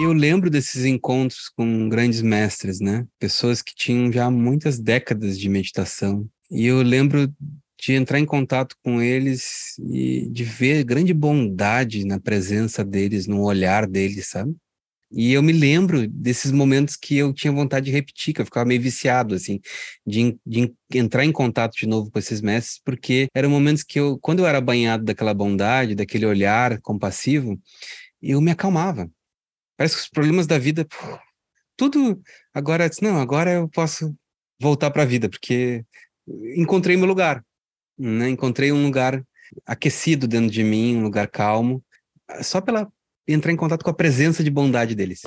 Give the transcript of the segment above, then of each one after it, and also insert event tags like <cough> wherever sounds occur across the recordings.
Eu lembro desses encontros com grandes mestres, né? Pessoas que tinham já muitas décadas de meditação. E eu lembro de entrar em contato com eles e de ver grande bondade na presença deles, no olhar deles, sabe? E eu me lembro desses momentos que eu tinha vontade de repetir, que eu ficava meio viciado, assim, de, de entrar em contato de novo com esses mestres, porque eram momentos que eu, quando eu era banhado daquela bondade, daquele olhar compassivo, eu me acalmava. Parece que os problemas da vida, tudo agora, não, agora eu posso voltar para a vida, porque encontrei meu lugar, né? Encontrei um lugar aquecido dentro de mim, um lugar calmo, só pela entrar em contato com a presença de bondade deles.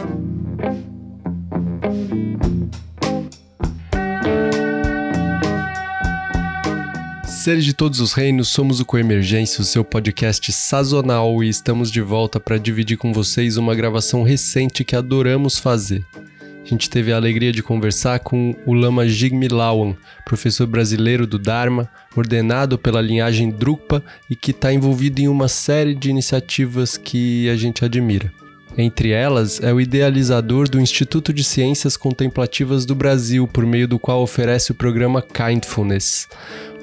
Seres de todos os reinos, somos o Coemergência, o seu podcast sazonal, e estamos de volta para dividir com vocês uma gravação recente que adoramos fazer. A gente teve a alegria de conversar com o Lama Jigme Lawan, professor brasileiro do Dharma, ordenado pela linhagem Drukpa e que está envolvido em uma série de iniciativas que a gente admira. Entre elas, é o idealizador do Instituto de Ciências Contemplativas do Brasil, por meio do qual oferece o programa Kindfulness.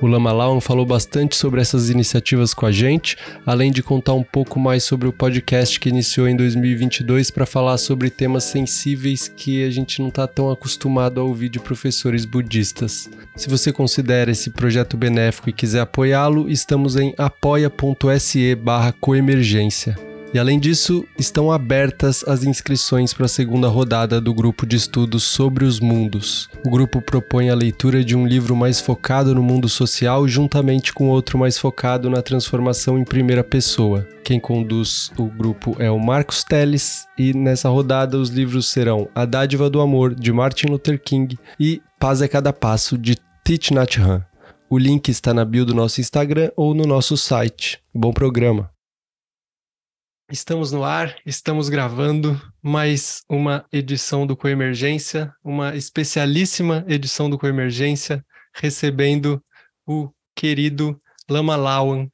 O Lama Lawan falou bastante sobre essas iniciativas com a gente, além de contar um pouco mais sobre o podcast que iniciou em 2022 para falar sobre temas sensíveis que a gente não está tão acostumado a ouvir de professores budistas. Se você considera esse projeto benéfico e quiser apoiá-lo, estamos em apoia.se barra coemergência. E além disso, estão abertas as inscrições para a segunda rodada do grupo de estudos sobre os mundos. O grupo propõe a leitura de um livro mais focado no mundo social, juntamente com outro mais focado na transformação em primeira pessoa. Quem conduz o grupo é o Marcos Teles, e nessa rodada os livros serão A Dádiva do Amor, de Martin Luther King, e Paz é Cada Passo, de Thich Nhat Hanh. O link está na bio do nosso Instagram ou no nosso site. Bom programa! Estamos no ar, estamos gravando mais uma edição do Coemergência, uma especialíssima edição do Coemergência, recebendo o querido Lama Lawan.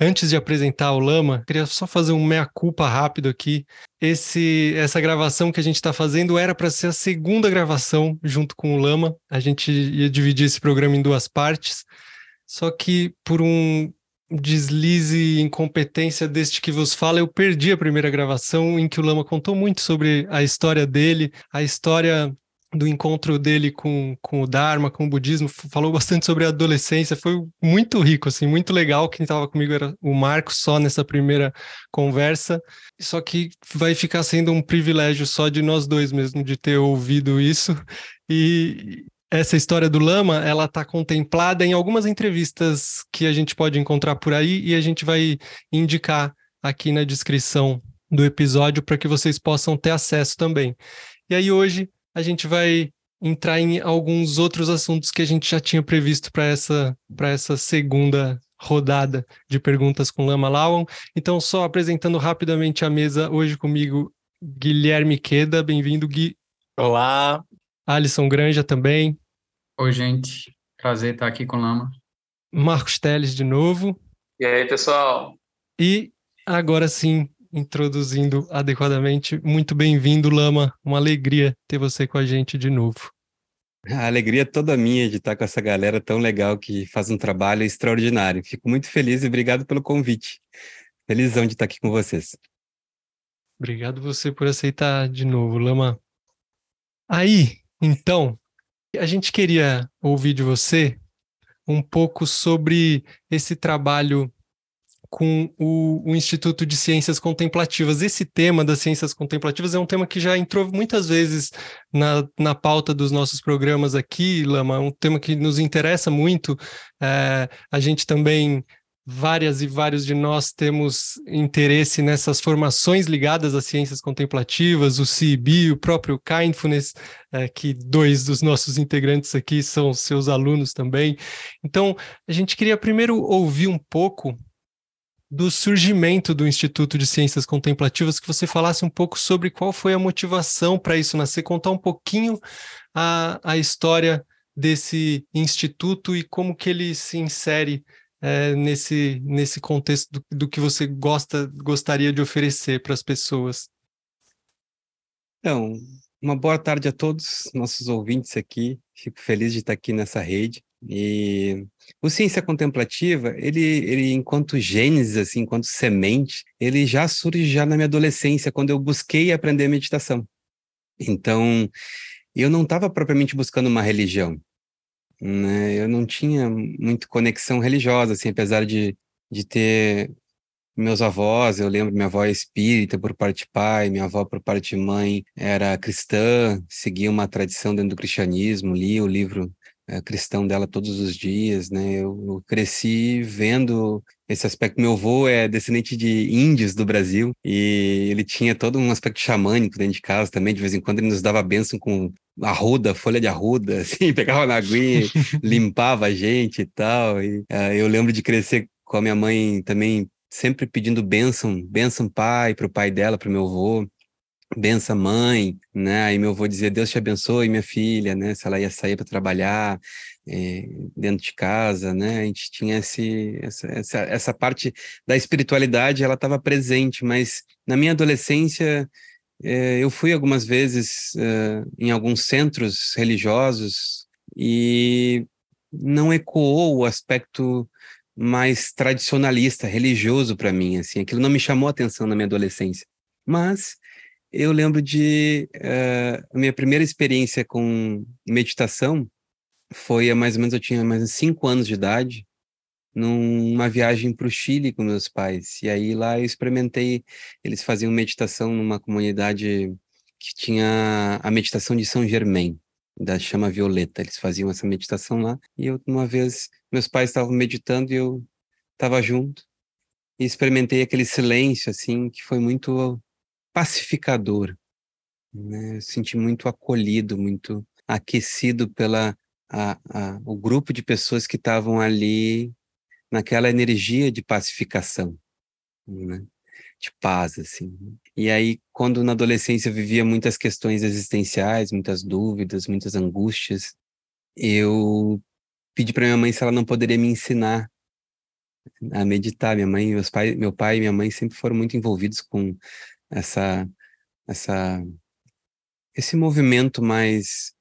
Antes de apresentar o Lama, queria só fazer um meia-culpa rápido aqui. Esse, essa gravação que a gente está fazendo era para ser a segunda gravação junto com o Lama. A gente ia dividir esse programa em duas partes. Só que por um deslize incompetência deste que vos fala, eu perdi a primeira gravação em que o Lama contou muito sobre a história dele, a história do encontro dele com, com o Dharma, com o budismo, falou bastante sobre a adolescência, foi muito rico, assim, muito legal. Quem estava comigo era o Marcos, só nessa primeira conversa. Só que vai ficar sendo um privilégio só de nós dois mesmo, de ter ouvido isso. E, essa história do lama, ela está contemplada em algumas entrevistas que a gente pode encontrar por aí e a gente vai indicar aqui na descrição do episódio para que vocês possam ter acesso também. E aí hoje a gente vai entrar em alguns outros assuntos que a gente já tinha previsto para essa, essa segunda rodada de perguntas com Lama Lawan. Então, só apresentando rapidamente a mesa hoje comigo, Guilherme Queda, bem-vindo, Gui. Olá. Alisson Granja também. Oi, gente. Prazer estar aqui com o Lama. Marcos Teles de novo. E aí, pessoal? E agora sim, introduzindo adequadamente, muito bem-vindo, Lama. Uma alegria ter você com a gente de novo. A alegria é toda minha de estar com essa galera tão legal que faz um trabalho extraordinário. Fico muito feliz e obrigado pelo convite. Felizão de estar aqui com vocês. Obrigado você por aceitar de novo, Lama. Aí, então, a gente queria ouvir de você um pouco sobre esse trabalho com o, o, Instituto de Ciências Contemplativas. Esse tema das ciências contemplativas é um tema que já entrou muitas vezes na, na pauta dos nossos programas aqui, Lama, um tema que nos interessa muito. É, a gente também várias e vários de nós temos interesse nessas formações ligadas às ciências contemplativas, o CIB, o próprio Kindfulness, é, que dois dos nossos integrantes aqui são seus alunos também. Então, a gente queria primeiro ouvir um pouco do surgimento do Instituto de Ciências Contemplativas, que você falasse um pouco sobre qual foi a motivação para isso nascer, contar um pouquinho a, a história desse instituto e como que ele se insere é, nesse, nesse contexto do, do, que você gosta, gostaria de oferecer para as pessoas? Então, uma boa tarde a todos nossos ouvintes aqui. Fico feliz de estar aqui nessa rede. E o ciência contemplativa, ele, ele enquanto gênese, assim, enquanto semente, ele já surge já na minha adolescência, quando eu busquei aprender meditação. Então, eu não estava propriamente buscando uma religião, né? Eu não tinha muito conexão religiosa, assim, apesar de, de ter meus avós, eu lembro, minha avó é espírita por parte de pai, minha avó por parte de mãe era cristã, seguia uma tradição dentro do cristianismo, lia o livro cristão dela todos os dias, né? Eu, eu, cresci vendo esse aspecto. Meu avô é descendente de índios do Brasil e ele tinha todo um aspecto xamânico dentro de casa também. De vez em quando ele nos dava bênção com arruda, folha de arruda, <laughs> assim, pegava na aguinha, limpava a gente e tal. E uh, eu lembro de crescer com a minha mãe também sempre pedindo bênção, bênção pai para o pai dela, para o meu avô, benção mãe, né? Aí meu avô dizia Deus te abençoe minha filha, né? Se ela ia sair para trabalhar é, dentro de casa, né? A gente tinha esse, essa, essa, essa parte da espiritualidade, ela estava presente, mas na minha adolescência é, eu fui algumas vezes é, em alguns centros religiosos e não ecoou o aspecto mais tradicionalista, religioso para mim, assim, aquilo não me chamou atenção na minha adolescência. Mas eu lembro de uh, a minha primeira experiência com meditação foi há mais ou menos eu tinha mais de cinco anos de idade numa viagem para o Chile com meus pais. E aí lá eu experimentei eles faziam meditação numa comunidade que tinha a meditação de São Germain da chama violeta. Eles faziam essa meditação lá e eu uma vez meus pais estavam meditando e eu estava junto e experimentei aquele silêncio assim que foi muito pacificador né? Eu senti muito acolhido muito aquecido pela a, a, o grupo de pessoas que estavam ali naquela energia de pacificação né? de paz assim e aí quando na adolescência eu vivia muitas questões existenciais muitas dúvidas muitas angústias eu pedi para minha mãe se ela não poderia me ensinar a meditar. Minha mãe, meus pai, meu pai e minha mãe sempre foram muito envolvidos com essa essa esse movimento mais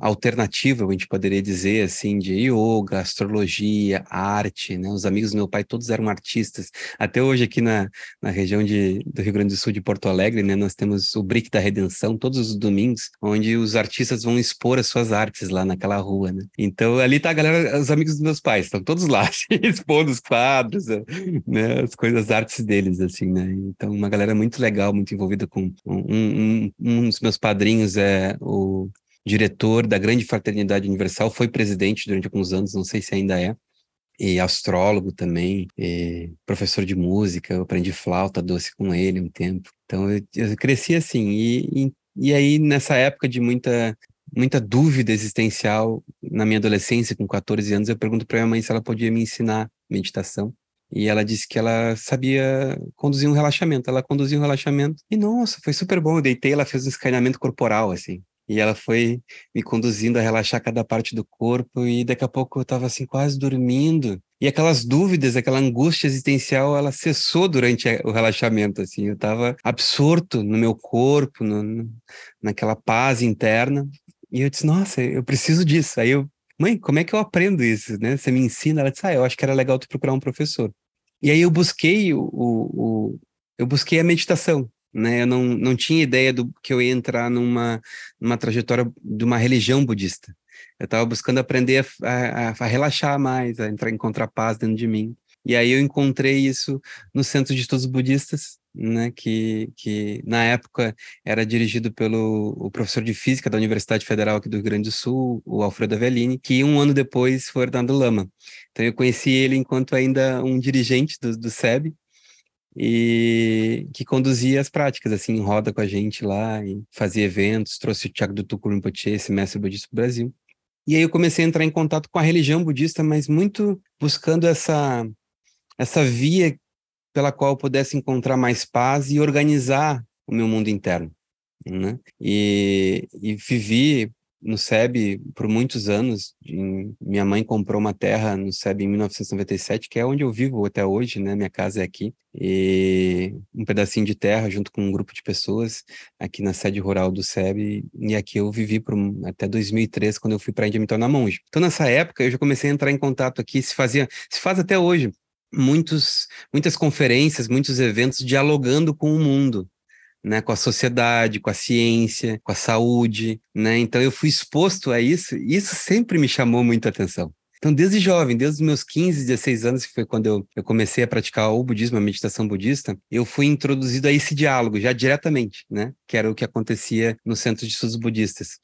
alternativa, a gente poderia dizer assim, de yoga, astrologia, arte, né? Os amigos do meu pai todos eram artistas. Até hoje aqui na, na região de, do Rio Grande do Sul de Porto Alegre, né, nós temos o Brick da Redenção todos os domingos, onde os artistas vão expor as suas artes lá naquela rua, né? Então ali tá a galera, os amigos dos meus pais, estão todos lá <laughs> assim, expondo os quadros, né, as coisas, as artes deles assim, né? Então uma galera muito legal, muito envolvida com um, um, um dos meus padrinhos é o diretor da Grande Fraternidade Universal, foi presidente durante alguns anos, não sei se ainda é, e astrólogo também, professor de música, eu aprendi flauta doce com ele um tempo. Então eu, eu cresci assim, e, e, e, aí nessa época de muita muita dúvida existencial na minha adolescência, com 14 anos, eu pergunto para minha mãe se ela podia me ensinar meditação. E ela disse que ela sabia conduzir um relaxamento. Ela conduziu um relaxamento e, nossa, foi super bom. Eu deitei, ela fez um escaneamento corporal, assim. E ela foi me conduzindo a relaxar cada parte do corpo e daqui a pouco eu estava assim quase dormindo. E aquelas dúvidas, aquela angústia existencial, ela cessou durante o relaxamento, assim. Eu estava absorto no meu corpo, no, naquela paz interna. E eu disse, nossa, eu preciso disso. Aí eu, mãe, como é que eu aprendo isso, né? Você me ensina? Ela disse, ah, eu acho que era legal tu procurar um professor. E aí eu busquei o, o, o eu busquei a meditação né? Eu não, não tinha ideia do que eu ia entrar numa, numa trajetória de uma religião budista. Eu estava buscando aprender a, a, a, relaxar mais, a entrar, encontrar paz dentro de mim. E aí eu encontrei isso no Centro de Estudos Budistas, né, que, que na época era dirigido pelo o professor de física da Universidade Federal aqui do Rio Grande do Sul, o Alfredo Avellini, que um ano depois foi Hernando Lama. Então eu conheci ele enquanto ainda um dirigente do, do SEB, e que conduzia as práticas, assim, em roda com a gente lá, e fazia eventos, trouxe o Tiago do Rinpoche, esse mestre budista do Brasil. E aí eu comecei a entrar em contato com a religião budista, mas muito buscando essa, essa via pela qual eu pudesse encontrar mais paz e organizar o meu mundo interno, né? E, e vivi no SEB por muitos anos. Minha mãe comprou uma terra no SEB em 1997, que é onde eu vivo até hoje, né? Minha casa é aqui. E um pedacinho de terra junto com um grupo de pessoas aqui na sede rural do SEB. E aqui eu vivi por, até 2003, quando eu fui para a Índia me tornar monge. Então, nessa época, eu já comecei a entrar em contato aqui. Se fazia, se faz até hoje, muitos, muitas conferências, muitos eventos dialogando com o mundo né, com a sociedade, com a ciência, com a saúde, né? Então eu fui exposto a isso, e isso sempre me chamou muita atenção. Então, desde jovem, desde os meus 15, 16 anos, que foi quando eu, eu comecei a praticar o budismo, a meditação budista, eu fui introduzido a esse diálogo já diretamente, né? Que era o que acontecia no Centro de Estudos Budistas.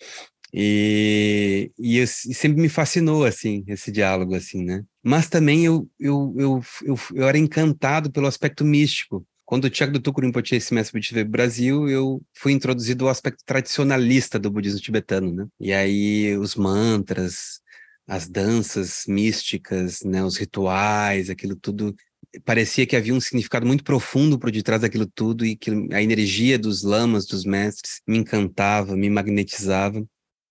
E, e, eu, e, sempre me fascinou, assim, esse diálogo, assim, né? Mas também eu, eu, eu, eu, eu era encantado pelo aspecto místico, quando o Tiago do Tuco Rinpoche, esse mestre budista Brasil, eu fui introduzido ao aspecto tradicionalista do budismo tibetano, né? E aí os mantras, as danças místicas, né, os rituais, aquilo tudo parecia que havia um significado muito profundo por detrás daquilo tudo e que a energia dos lamas, dos mestres, me encantava, me magnetizava.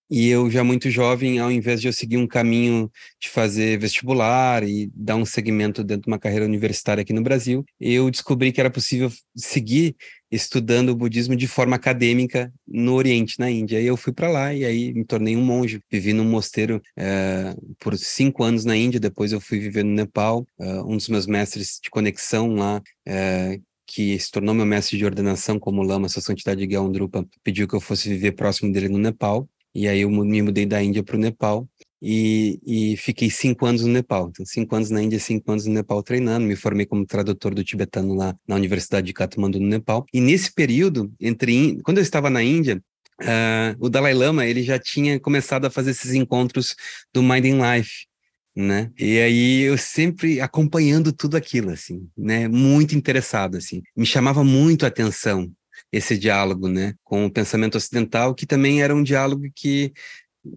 E eu, já muito jovem, ao invés de eu seguir um caminho de fazer vestibular e dar um segmento dentro de uma carreira universitária aqui no Brasil, eu descobri que era possível seguir estudando o budismo de forma acadêmica no Oriente, na Índia. E eu fui para lá e aí me tornei um monge. Vivi num mosteiro é, por cinco anos na Índia, depois eu fui viver no Nepal. Uh, um dos meus mestres de conexão lá, é, que se tornou meu mestre de ordenação como lama, sua santidade Gyalndrupa, pediu que eu fosse viver próximo dele no Nepal. E aí eu me mudei da Índia para o Nepal e, e, fiquei cinco anos no Nepal. Então, cinco anos na Índia, cinco anos no Nepal treinando. Me formei como tradutor do tibetano lá na Universidade de Kathmandu, no Nepal. E nesse período, entre quando eu estava na Índia, uh, o Dalai Lama ele já tinha começado a fazer esses encontros do Mind in Life. Né? E aí eu sempre acompanhando tudo aquilo, assim, né? Muito interessado, assim. Me chamava muito a atenção esse diálogo, né, com o pensamento ocidental, que também era um diálogo que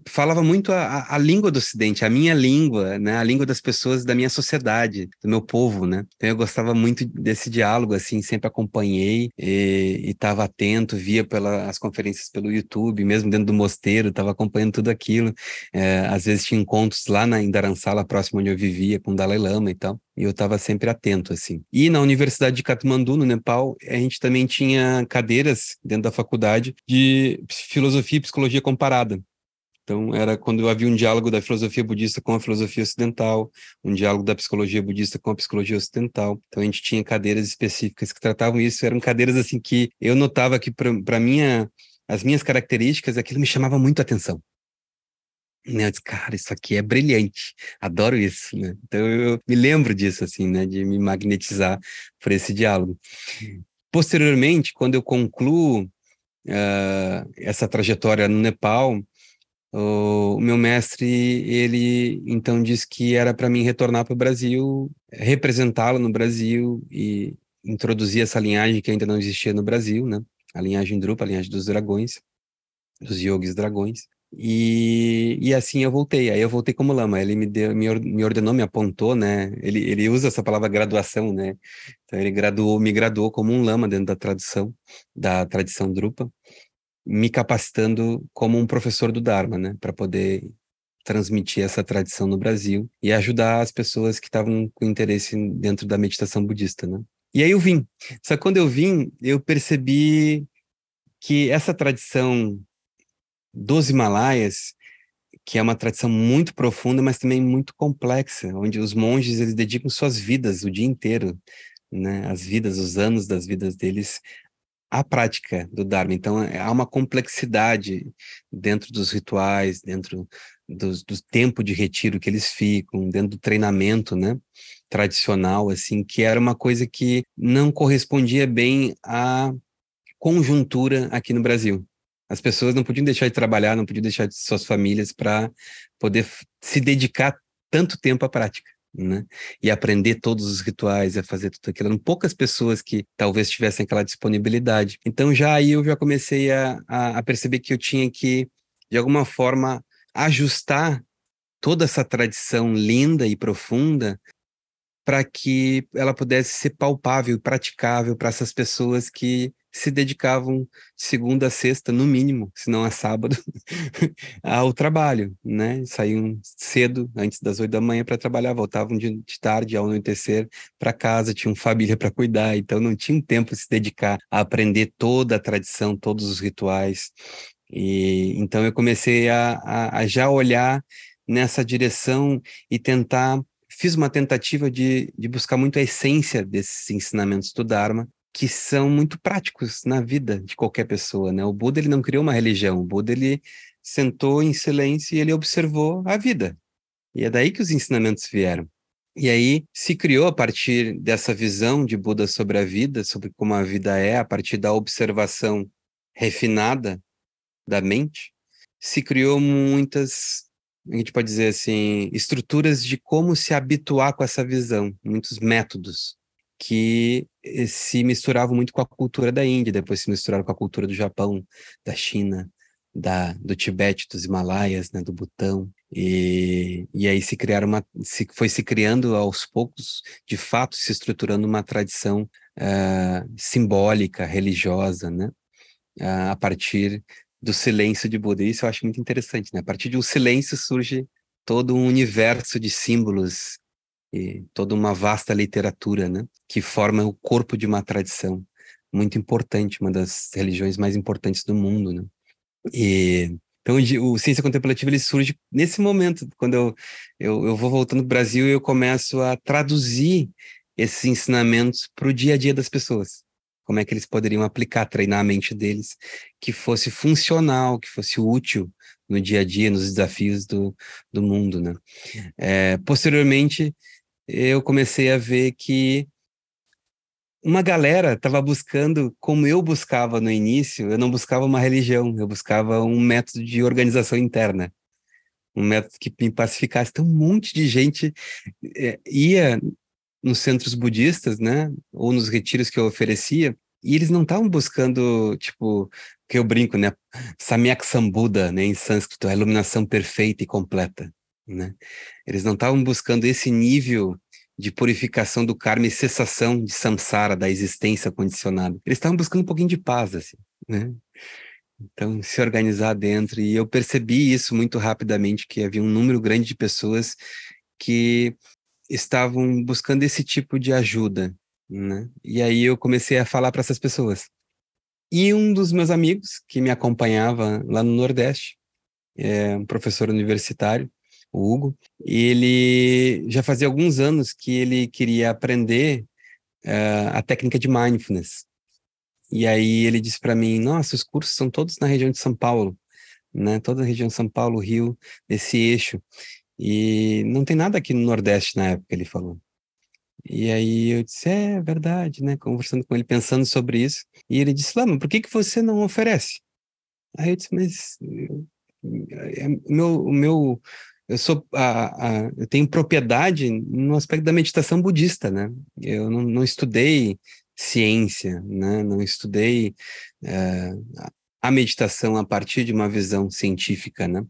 falava muito a, a, língua do Ocidente, a minha língua, né, a língua das pessoas da minha sociedade, do meu povo, né. Então eu gostava muito desse diálogo, assim, sempre acompanhei e estava atento, via pelas conferências pelo YouTube, mesmo dentro do mosteiro, estava acompanhando tudo aquilo. É, às vezes tinha encontros lá na Indaransala, próximo onde eu vivia, com o Dalai Lama e tal. E eu estava sempre atento, assim. E na Universidade de Katmandu, no Nepal, a gente também tinha cadeiras dentro da faculdade de filosofia e psicologia comparada. Então, era quando havia um diálogo da filosofia budista com a filosofia ocidental, um diálogo da psicologia budista com a psicologia ocidental. Então, a gente tinha cadeiras específicas que tratavam isso. Eram cadeiras, assim, que eu notava que, para minha, as minhas características, aquilo me chamava muito a atenção. Né, eu disse, cara, isso aqui é brilhante, adoro isso, né? Então eu me lembro disso, assim, né? De me magnetizar por esse diálogo. Posteriormente, quando eu concluo uh, essa trajetória no Nepal, o meu mestre, ele então disse que era para mim retornar para o Brasil, representá-lo no Brasil e introduzir essa linhagem que ainda não existia no Brasil, né? A linhagem Drupa, a linhagem dos dragões, dos yogis dragões. E, e assim eu voltei. Aí eu voltei como lama. Ele me, deu, me ordenou, me apontou, né? Ele, ele usa essa palavra graduação, né? Então ele graduou, me graduou como um lama dentro da tradição, da tradição Drupa me capacitando como um professor do Dharma, né, para poder transmitir essa tradição no Brasil e ajudar as pessoas que estavam com interesse dentro da meditação budista, né? E aí eu vim. Só que quando eu vim, eu percebi que essa tradição dos Himalaias, que é uma tradição muito profunda, mas também muito complexa, onde os monges eles dedicam suas vidas o dia inteiro, né? As vidas, os anos das vidas deles a prática do Dharma. Então, é, há uma complexidade dentro dos rituais, dentro do, do, tempo de retiro que eles ficam, dentro do treinamento, né, tradicional, assim, que era uma coisa que não correspondia bem à conjuntura aqui no Brasil. As pessoas não podiam deixar de trabalhar, não podiam deixar de suas famílias para poder se dedicar tanto tempo à prática né? E aprender todos os rituais, a fazer tudo aquilo. Eram poucas pessoas que talvez tivessem aquela disponibilidade. Então já aí eu já comecei a, a, perceber que eu tinha que, de alguma forma, ajustar toda essa tradição linda e profunda para que ela pudesse ser palpável e praticável para essas pessoas que se dedicavam segunda a sexta, no mínimo, se não a sábado, <laughs> ao trabalho, né? Saíam cedo, antes das oito da manhã, para trabalhar, voltavam de, de tarde ao anoitecer para casa, tinham família para cuidar, então não tinham tempo para se dedicar a aprender toda a tradição, todos os rituais. E então eu comecei a, a, a já olhar nessa direção e tentar fiz uma tentativa de, de buscar muito a essência desses ensinamentos do Dharma, que são muito práticos na vida de qualquer pessoa, né? O Buda ele não criou uma religião, o Buda ele sentou em silêncio e ele observou a vida. E é daí que os ensinamentos vieram. E aí se criou a partir dessa visão de Buda sobre a vida, sobre como a vida é, a partir da observação refinada da mente, se criou muitas, a gente pode dizer assim, estruturas de como se habituar com essa visão, muitos métodos que eh, se misturavam muito com a cultura da Índia, depois se misturaram com a cultura do Japão, da China, da, do Tibete, dos Himalaias, né, do Butão, e, e aí se criaram uma, se, foi se criando aos poucos, de fato, se estruturando uma tradição uh, simbólica, religiosa, né, uh, a partir do silêncio de Buda. Isso eu acho muito interessante, né? A partir de um silêncio surge todo um universo de símbolos e toda uma vasta literatura, né, que forma o corpo de uma tradição muito importante, uma das religiões mais importantes do mundo, né? E então o ciência contemplativa ele surge nesse momento, quando eu, eu, eu vou voltando para o Brasil e eu começo a traduzir esses ensinamentos para o dia a dia das pessoas. Como é que eles poderiam aplicar, treinar a mente deles, que fosse funcional, que fosse útil no dia a dia, nos desafios do, do mundo, né? É, posteriormente, eu comecei a ver que uma galera estava buscando, como eu buscava no início, eu não buscava uma religião, eu buscava um método de organização interna, um método que me pacificasse. Então, um monte de gente é, ia nos centros budistas, né, ou nos retiros que eu oferecia, e eles não estavam buscando, tipo, que eu brinco, né, Samyak Sambuddha, né, em sânscrito, a iluminação perfeita e completa né? Eles não estavam buscando esse nível de purificação do karma e cessação de samsara, da existência condicionada. Eles estavam buscando um pouquinho de paz, assim, né? Então, se organizar dentro. E eu percebi isso muito rapidamente, que havia um número grande de pessoas que estavam buscando esse tipo de ajuda, né? E aí eu comecei a falar para essas pessoas. E um dos meus amigos que me acompanhava lá no Nordeste, é um professor universitário, o Hugo, ele já fazia alguns anos que ele queria aprender uh, a técnica de mindfulness. E aí ele disse para mim: Nossa, os cursos são todos na região de São Paulo, né? Toda a região de São Paulo, Rio, nesse eixo. E não tem nada aqui no Nordeste na época, ele falou. E aí eu disse, é verdade, né? Conversando com ele, pensando sobre isso. E ele disse, Lama, por que, que você não oferece? Aí eu disse, mas eu, é, meu, o meu eu sou a, a, eu tenho propriedade no aspecto da meditação budista, né? Eu não, não estudei ciência, né? Não estudei é, a meditação a partir de uma visão científica, né?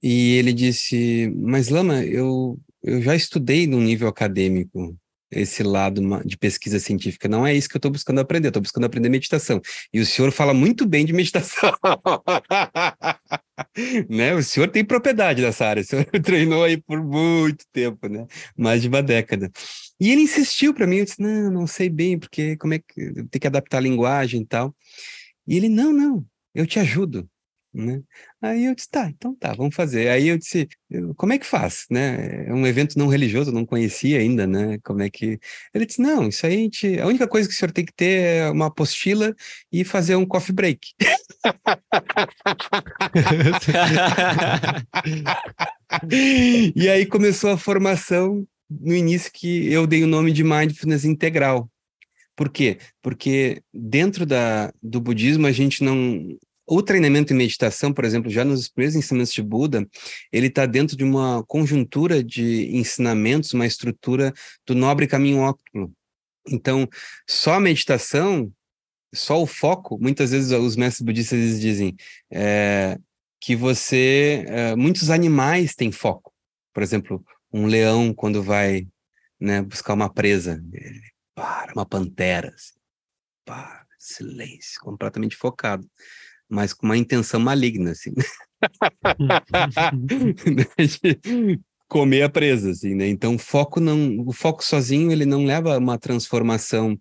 E ele disse, mas Lama, eu, eu já estudei no nível acadêmico esse lado de pesquisa científica. Não é isso que eu estou buscando aprender, estou buscando aprender meditação. E o senhor fala muito bem de meditação. <laughs> né? O senhor tem propriedade nessa área, o senhor <laughs> treinou aí por muito tempo, né? Mais de uma década. E ele insistiu para mim, eu disse, não, não sei bem, porque como é que tem que adaptar a linguagem e tal. E ele, não, não, eu te ajudo né? Aí eu disse, tá, então tá, vamos fazer. Aí eu disse, como é que faz, né? É um evento não religioso, não conhecia ainda, né? Como é que... Ele disse, não, isso aí a gente... A única coisa que o senhor tem que ter é uma apostila e fazer um coffee break. <laughs> e aí começou a formação no início que eu dei o nome de Mindfulness Integral. Por quê? Porque dentro da, do budismo a gente não o treinamento em meditação, por exemplo, já nos primeiros ensinamentos de Buda, ele está dentro de uma conjuntura de ensinamentos, uma estrutura do nobre caminho óptimo. Então, só a meditação, só o foco, muitas vezes os mestres budistas dizem é, que você, é, muitos animais têm foco. Por exemplo, um leão quando vai né, buscar uma presa, ele para, uma pantera, assim, para silêncio, completamente focado, mas com uma intenção maligna, assim. <laughs> <laughs> de comer a presa, assim, né? Então, foco não, o foco sozinho ele não leva a uma transformação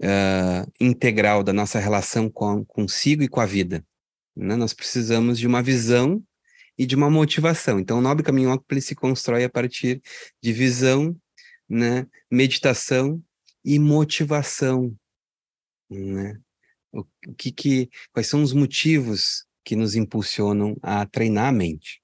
uh, integral da nossa relação com consigo e com a vida. Né? Nós precisamos de uma visão e de uma motivação. Então, o nobre caminho ele se constrói a partir de visão, né, meditação e motivação, né? O, que que quais são os motivos que nos impulsionam a treinar a mente?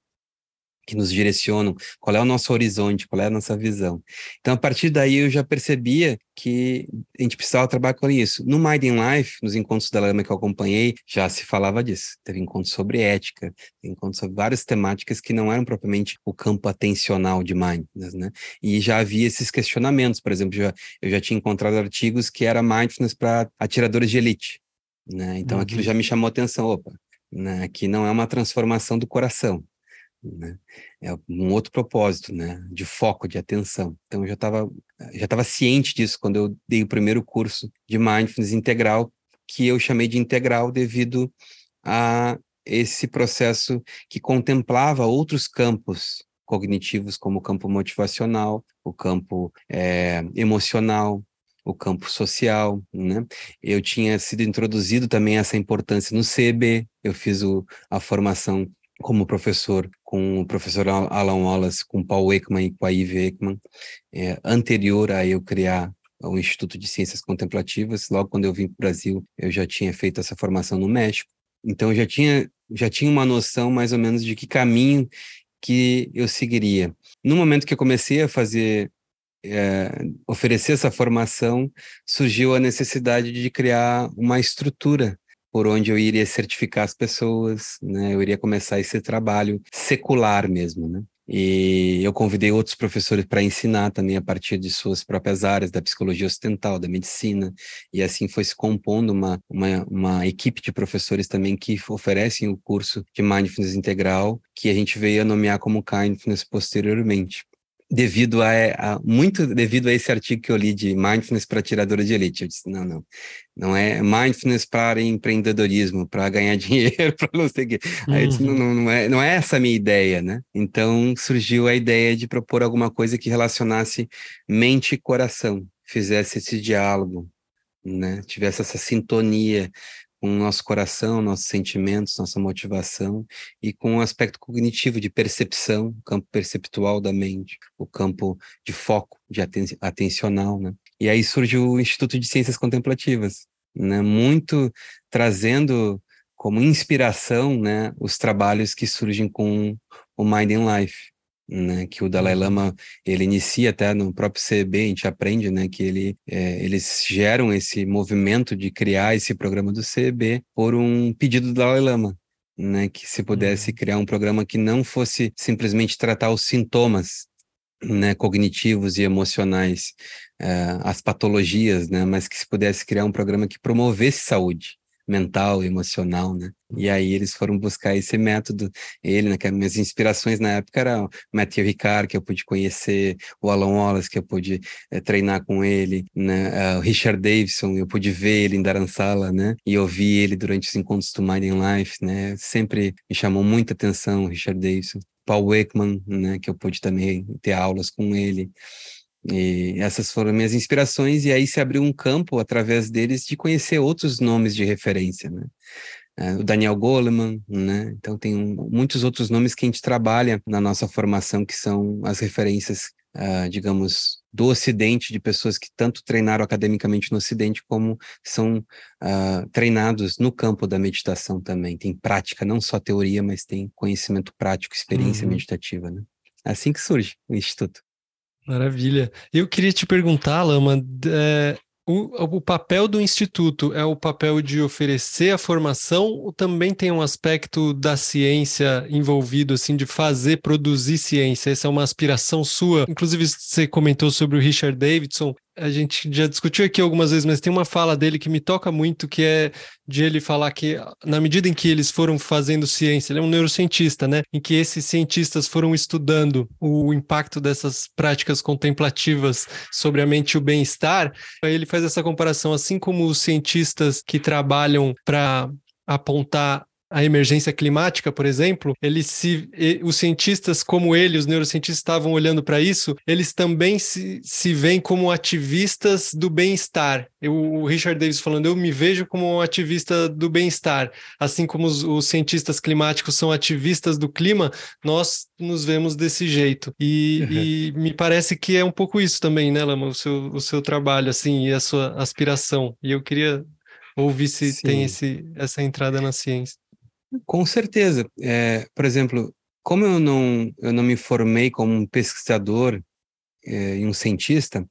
que nos direcionam, qual é o nosso horizonte, qual é a nossa visão. Então, a partir daí, eu já percebia que a gente precisava trabalhar com isso. No Mind in Life, nos encontros da Lama que eu acompanhei, já se falava disso. Teve encontros sobre ética, encontros sobre várias temáticas que não eram propriamente o campo atencional de mindfulness, né? E já havia esses questionamentos, por exemplo, já, eu já tinha encontrado artigos que era mindfulness para atiradores de elite, né? Então, uhum. aquilo já me chamou a atenção, opa, né? Aqui não é uma transformação do coração, né? É um outro propósito, né? De foco, de atenção. Então, eu já estava já estava ciente disso quando eu dei o primeiro curso de Mindfulness Integral, que eu chamei de integral devido a esse processo que contemplava outros campos cognitivos, como o campo motivacional, o campo é, emocional, o campo social, né? Eu tinha sido introduzido também essa importância no CB, eu fiz o, a formação como professor com o professor Alan Wallace, com Paul Ekman e com a Eve Ekman, é, anterior a eu criar o Instituto de Ciências Contemplativas. Logo quando eu vim para o Brasil, eu já tinha feito essa formação no México. Então, eu já tinha, já tinha uma noção mais ou menos de que caminho que eu seguiria. No momento que eu comecei a fazer, é, oferecer essa formação, surgiu a necessidade de criar uma estrutura por onde eu iria certificar as pessoas, né? Eu iria começar esse trabalho secular mesmo, né? E eu convidei outros professores para ensinar também a partir de suas próprias áreas, da psicologia ocidental, da medicina, e assim foi se compondo uma, uma, uma equipe de professores também que oferecem o curso de Mindfulness Integral, que a gente veio a nomear como Kindness posteriormente devido a, a, muito devido a esse artigo que eu li de mindfulness para tiradora de elite. Eu disse, não, não, não é mindfulness para empreendedorismo, para ganhar <laughs> dinheiro, para não sei o quê. Uhum. Aí eu disse, não, não, não, é, não é essa a minha ideia, né? Então surgiu a ideia de propor alguma coisa que relacionasse mente e coração, fizesse esse diálogo, né? Tivesse essa sintonia com o nosso coração, nossos sentimentos, nossa motivação e com o aspecto cognitivo de percepção, campo perceptual da mente, o campo de foco, de aten atencional, né? E aí surge o Instituto de Ciências Contemplativas, né? Muito trazendo como inspiração, né, os trabalhos que surgem com o Mind and Life, né, que o Dalai uhum. Lama ele inicia até no próprio CB, a gente aprende, né, que ele, é, eles geram esse movimento de criar esse programa do CB por um pedido do Dalai Lama, né, que se pudesse uhum. criar um programa que não fosse simplesmente tratar os sintomas, né, cognitivos e emocionais, uh, as patologias, né, mas que se pudesse criar um programa que promovesse saúde, mental, emocional, né? E aí eles foram buscar esse método. Ele, né, que minhas inspirações na época era o Matthew Ricard, que eu pude conhecer, o Alan Wallace, que eu pude é, treinar com ele, né? Uh, o Richard Davidson, eu pude ver ele em Dharamsala, né? E ouvir ele durante os encontros do Mind in Life, né? Sempre me chamou muita atenção o Richard Davidson. Paul Ekman, né? Que eu pude também ter aulas com ele. E essas foram minhas inspirações, e aí se abriu um campo através deles de conhecer outros nomes de referência, né? É, o Daniel Goleman, né? Então tem um, muitos outros nomes que a gente trabalha na nossa formação, que são as referências, uh, digamos, do Ocidente, de pessoas que tanto treinaram academicamente no Ocidente, como são uh, treinados no campo da meditação também. Tem prática, não só teoria, mas tem conhecimento prático, experiência uhum. meditativa, né? É assim que surge o Instituto. Maravilha. Eu queria te perguntar, Lama, é, o, o, papel do Instituto é o papel de oferecer a formação ou também tem um aspecto da ciência envolvido, assim, de fazer, produzir ciência? Essa é uma aspiração sua? Inclusive, você comentou sobre o Richard Davidson. A gente já discutiu aqui algumas vezes, mas tem uma fala dele que me toca muito, que é de ele falar que, na medida em que eles foram fazendo ciência, ele é um neurocientista, né? Em que esses cientistas foram estudando o impacto dessas práticas contemplativas sobre a mente e o bem-estar, ele faz essa comparação, assim como os cientistas que trabalham para apontar a emergência climática, por exemplo, eles se, os cientistas como ele, os neurocientistas estavam olhando para isso, eles também se, se veem como ativistas do bem-estar. O Richard Davis falando, eu me vejo como um ativista do bem-estar, assim como os, os, cientistas climáticos são ativistas do clima, nós nos vemos desse jeito. E, uhum. e me parece que é um pouco isso também, né, Lama, o seu, o seu trabalho, assim, e a sua aspiração. E eu queria ouvir se Sim. tem esse, essa entrada na ciência. Com certeza. É, por exemplo, como eu não, eu não me formei como um pesquisador é, e um cientista,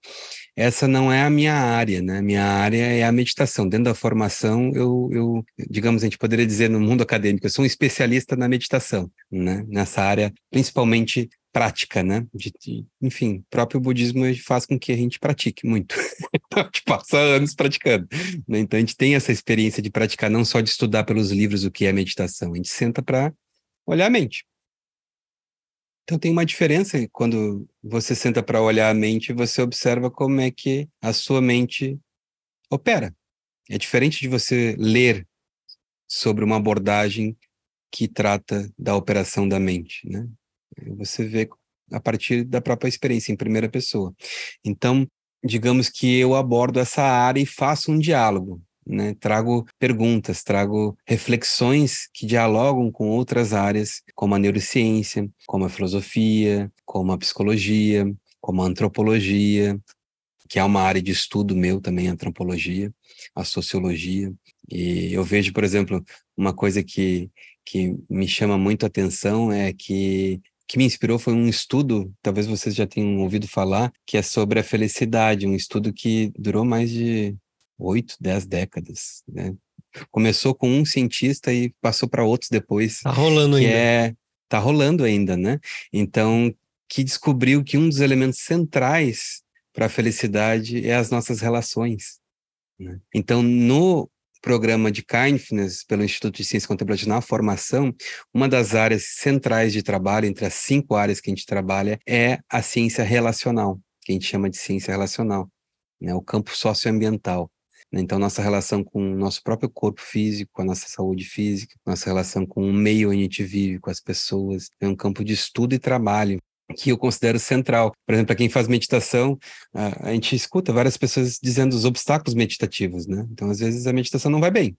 essa não é a minha área, né? Minha área é a meditação. Dentro da formação, eu, eu, digamos, a gente poderia dizer no mundo acadêmico, eu sou um especialista na meditação, né? Nessa área, principalmente prática, né? De, de, enfim, próprio budismo faz com que a gente pratique muito. <laughs> então, a gente passa anos praticando. Né? Então, a gente tem essa experiência de praticar, não só de estudar pelos livros o que é meditação, a gente senta para olhar a mente. Então, tem uma diferença quando você senta para olhar a mente você observa como é que a sua mente opera. É diferente de você ler sobre uma abordagem que trata da operação da mente, né? Você vê a partir da própria experiência, em primeira pessoa. Então, digamos que eu abordo essa área e faço um diálogo. Né? Trago perguntas, trago reflexões que dialogam com outras áreas, como a neurociência, como a filosofia, como a psicologia, como a antropologia, que é uma área de estudo meu também, a antropologia, a sociologia. E eu vejo, por exemplo, uma coisa que, que me chama muito a atenção é que que me inspirou foi um estudo, talvez vocês já tenham ouvido falar, que é sobre a felicidade, um estudo que durou mais de oito, dez décadas, né? Começou com um cientista e passou para outros depois. Tá rolando ainda. É, tá rolando ainda, né? Então, que descobriu que um dos elementos centrais para a felicidade é as nossas relações. Né? Então, no programa de Kindness pelo Instituto de Ciência Contemplativa na formação, uma das áreas centrais de trabalho, entre as cinco áreas que a gente trabalha, é a ciência relacional, que a gente chama de ciência relacional, né? o campo socioambiental. Né? Então, nossa relação com o nosso próprio corpo físico, com a nossa saúde física, nossa relação com o meio onde a gente vive, com as pessoas, é um campo de estudo e trabalho que eu considero central. Por exemplo, para quem faz meditação, a, a gente escuta várias pessoas dizendo os obstáculos meditativos, né? Então, às vezes a meditação não vai bem.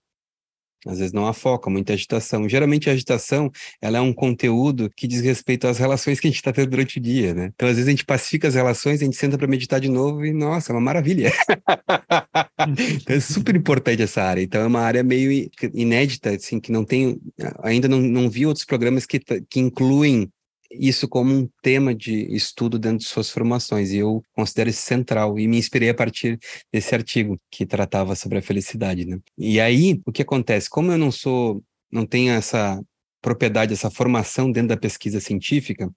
Às vezes não há foco, muita agitação. Geralmente a agitação, ela é um conteúdo que diz respeito às relações que a gente está tendo durante o dia, né? Então, às vezes a gente pacifica as relações, a gente senta para meditar de novo e, nossa, é uma maravilha. <laughs> então, é super importante essa área. Então, é uma área meio inédita, assim, que não tem... Ainda não, não vi outros programas que, que incluem isso como um tema de estudo dentro de suas formações, e eu considero isso central, e me inspirei a partir desse artigo que tratava sobre a felicidade, né? E aí, o que acontece? Como eu não sou, não tenho essa propriedade, essa formação dentro da pesquisa científica,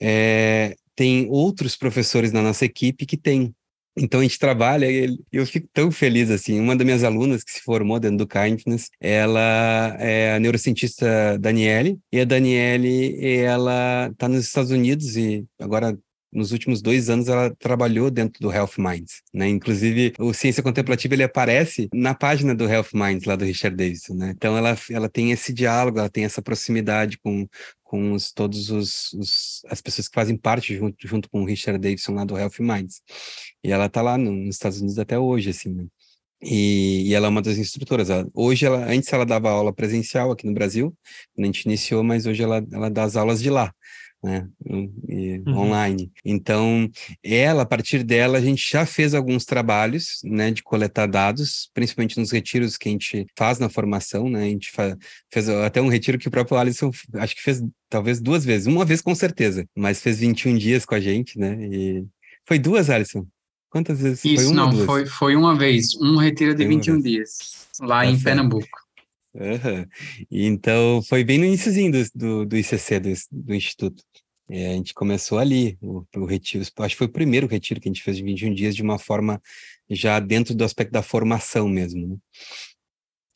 é, tem outros professores na nossa equipe que têm então a gente trabalha e eu fico tão feliz assim. Uma das minhas alunas que se formou dentro do Kindness, ela é a neurocientista Daniele, e a Daniele, ela está nos Estados Unidos e agora nos últimos dois anos ela trabalhou dentro do Health Minds, né? Inclusive o Ciência Contemplativa ele aparece na página do Health Minds lá do Richard Davidson, né? Então ela, ela tem esse diálogo, ela tem essa proximidade com com os, todos os, os, as pessoas que fazem parte junto, junto com o Richard Davidson lá do Health Minds. E ela está lá no, nos Estados Unidos até hoje, assim, né? E, e, ela é uma das instrutoras. Ela, hoje, ela, antes ela dava aula presencial aqui no Brasil, quando a gente iniciou, mas hoje ela, ela dá as aulas de lá né? E, uhum. Online. Então, ela, a partir dela, a gente já fez alguns trabalhos, né, de coletar dados, principalmente nos retiros que a gente faz na formação, né? A gente fez até um retiro que o próprio Alisson, acho que fez talvez duas vezes, uma vez com certeza, mas fez 21 dias com a gente, né? E foi duas, Alisson? Quantas vezes? Isso, foi uma, não, foi, foi uma vez, um retiro de 21 dias, lá tá em certo. Pernambuco. Uhum. Então, foi bem no iníciozinho do, do, do ICC, do, do Instituto. É, a gente começou ali, o, o retiro, acho que foi o primeiro retiro que a gente fez de 21 dias de uma forma já dentro do aspecto da formação mesmo. Né?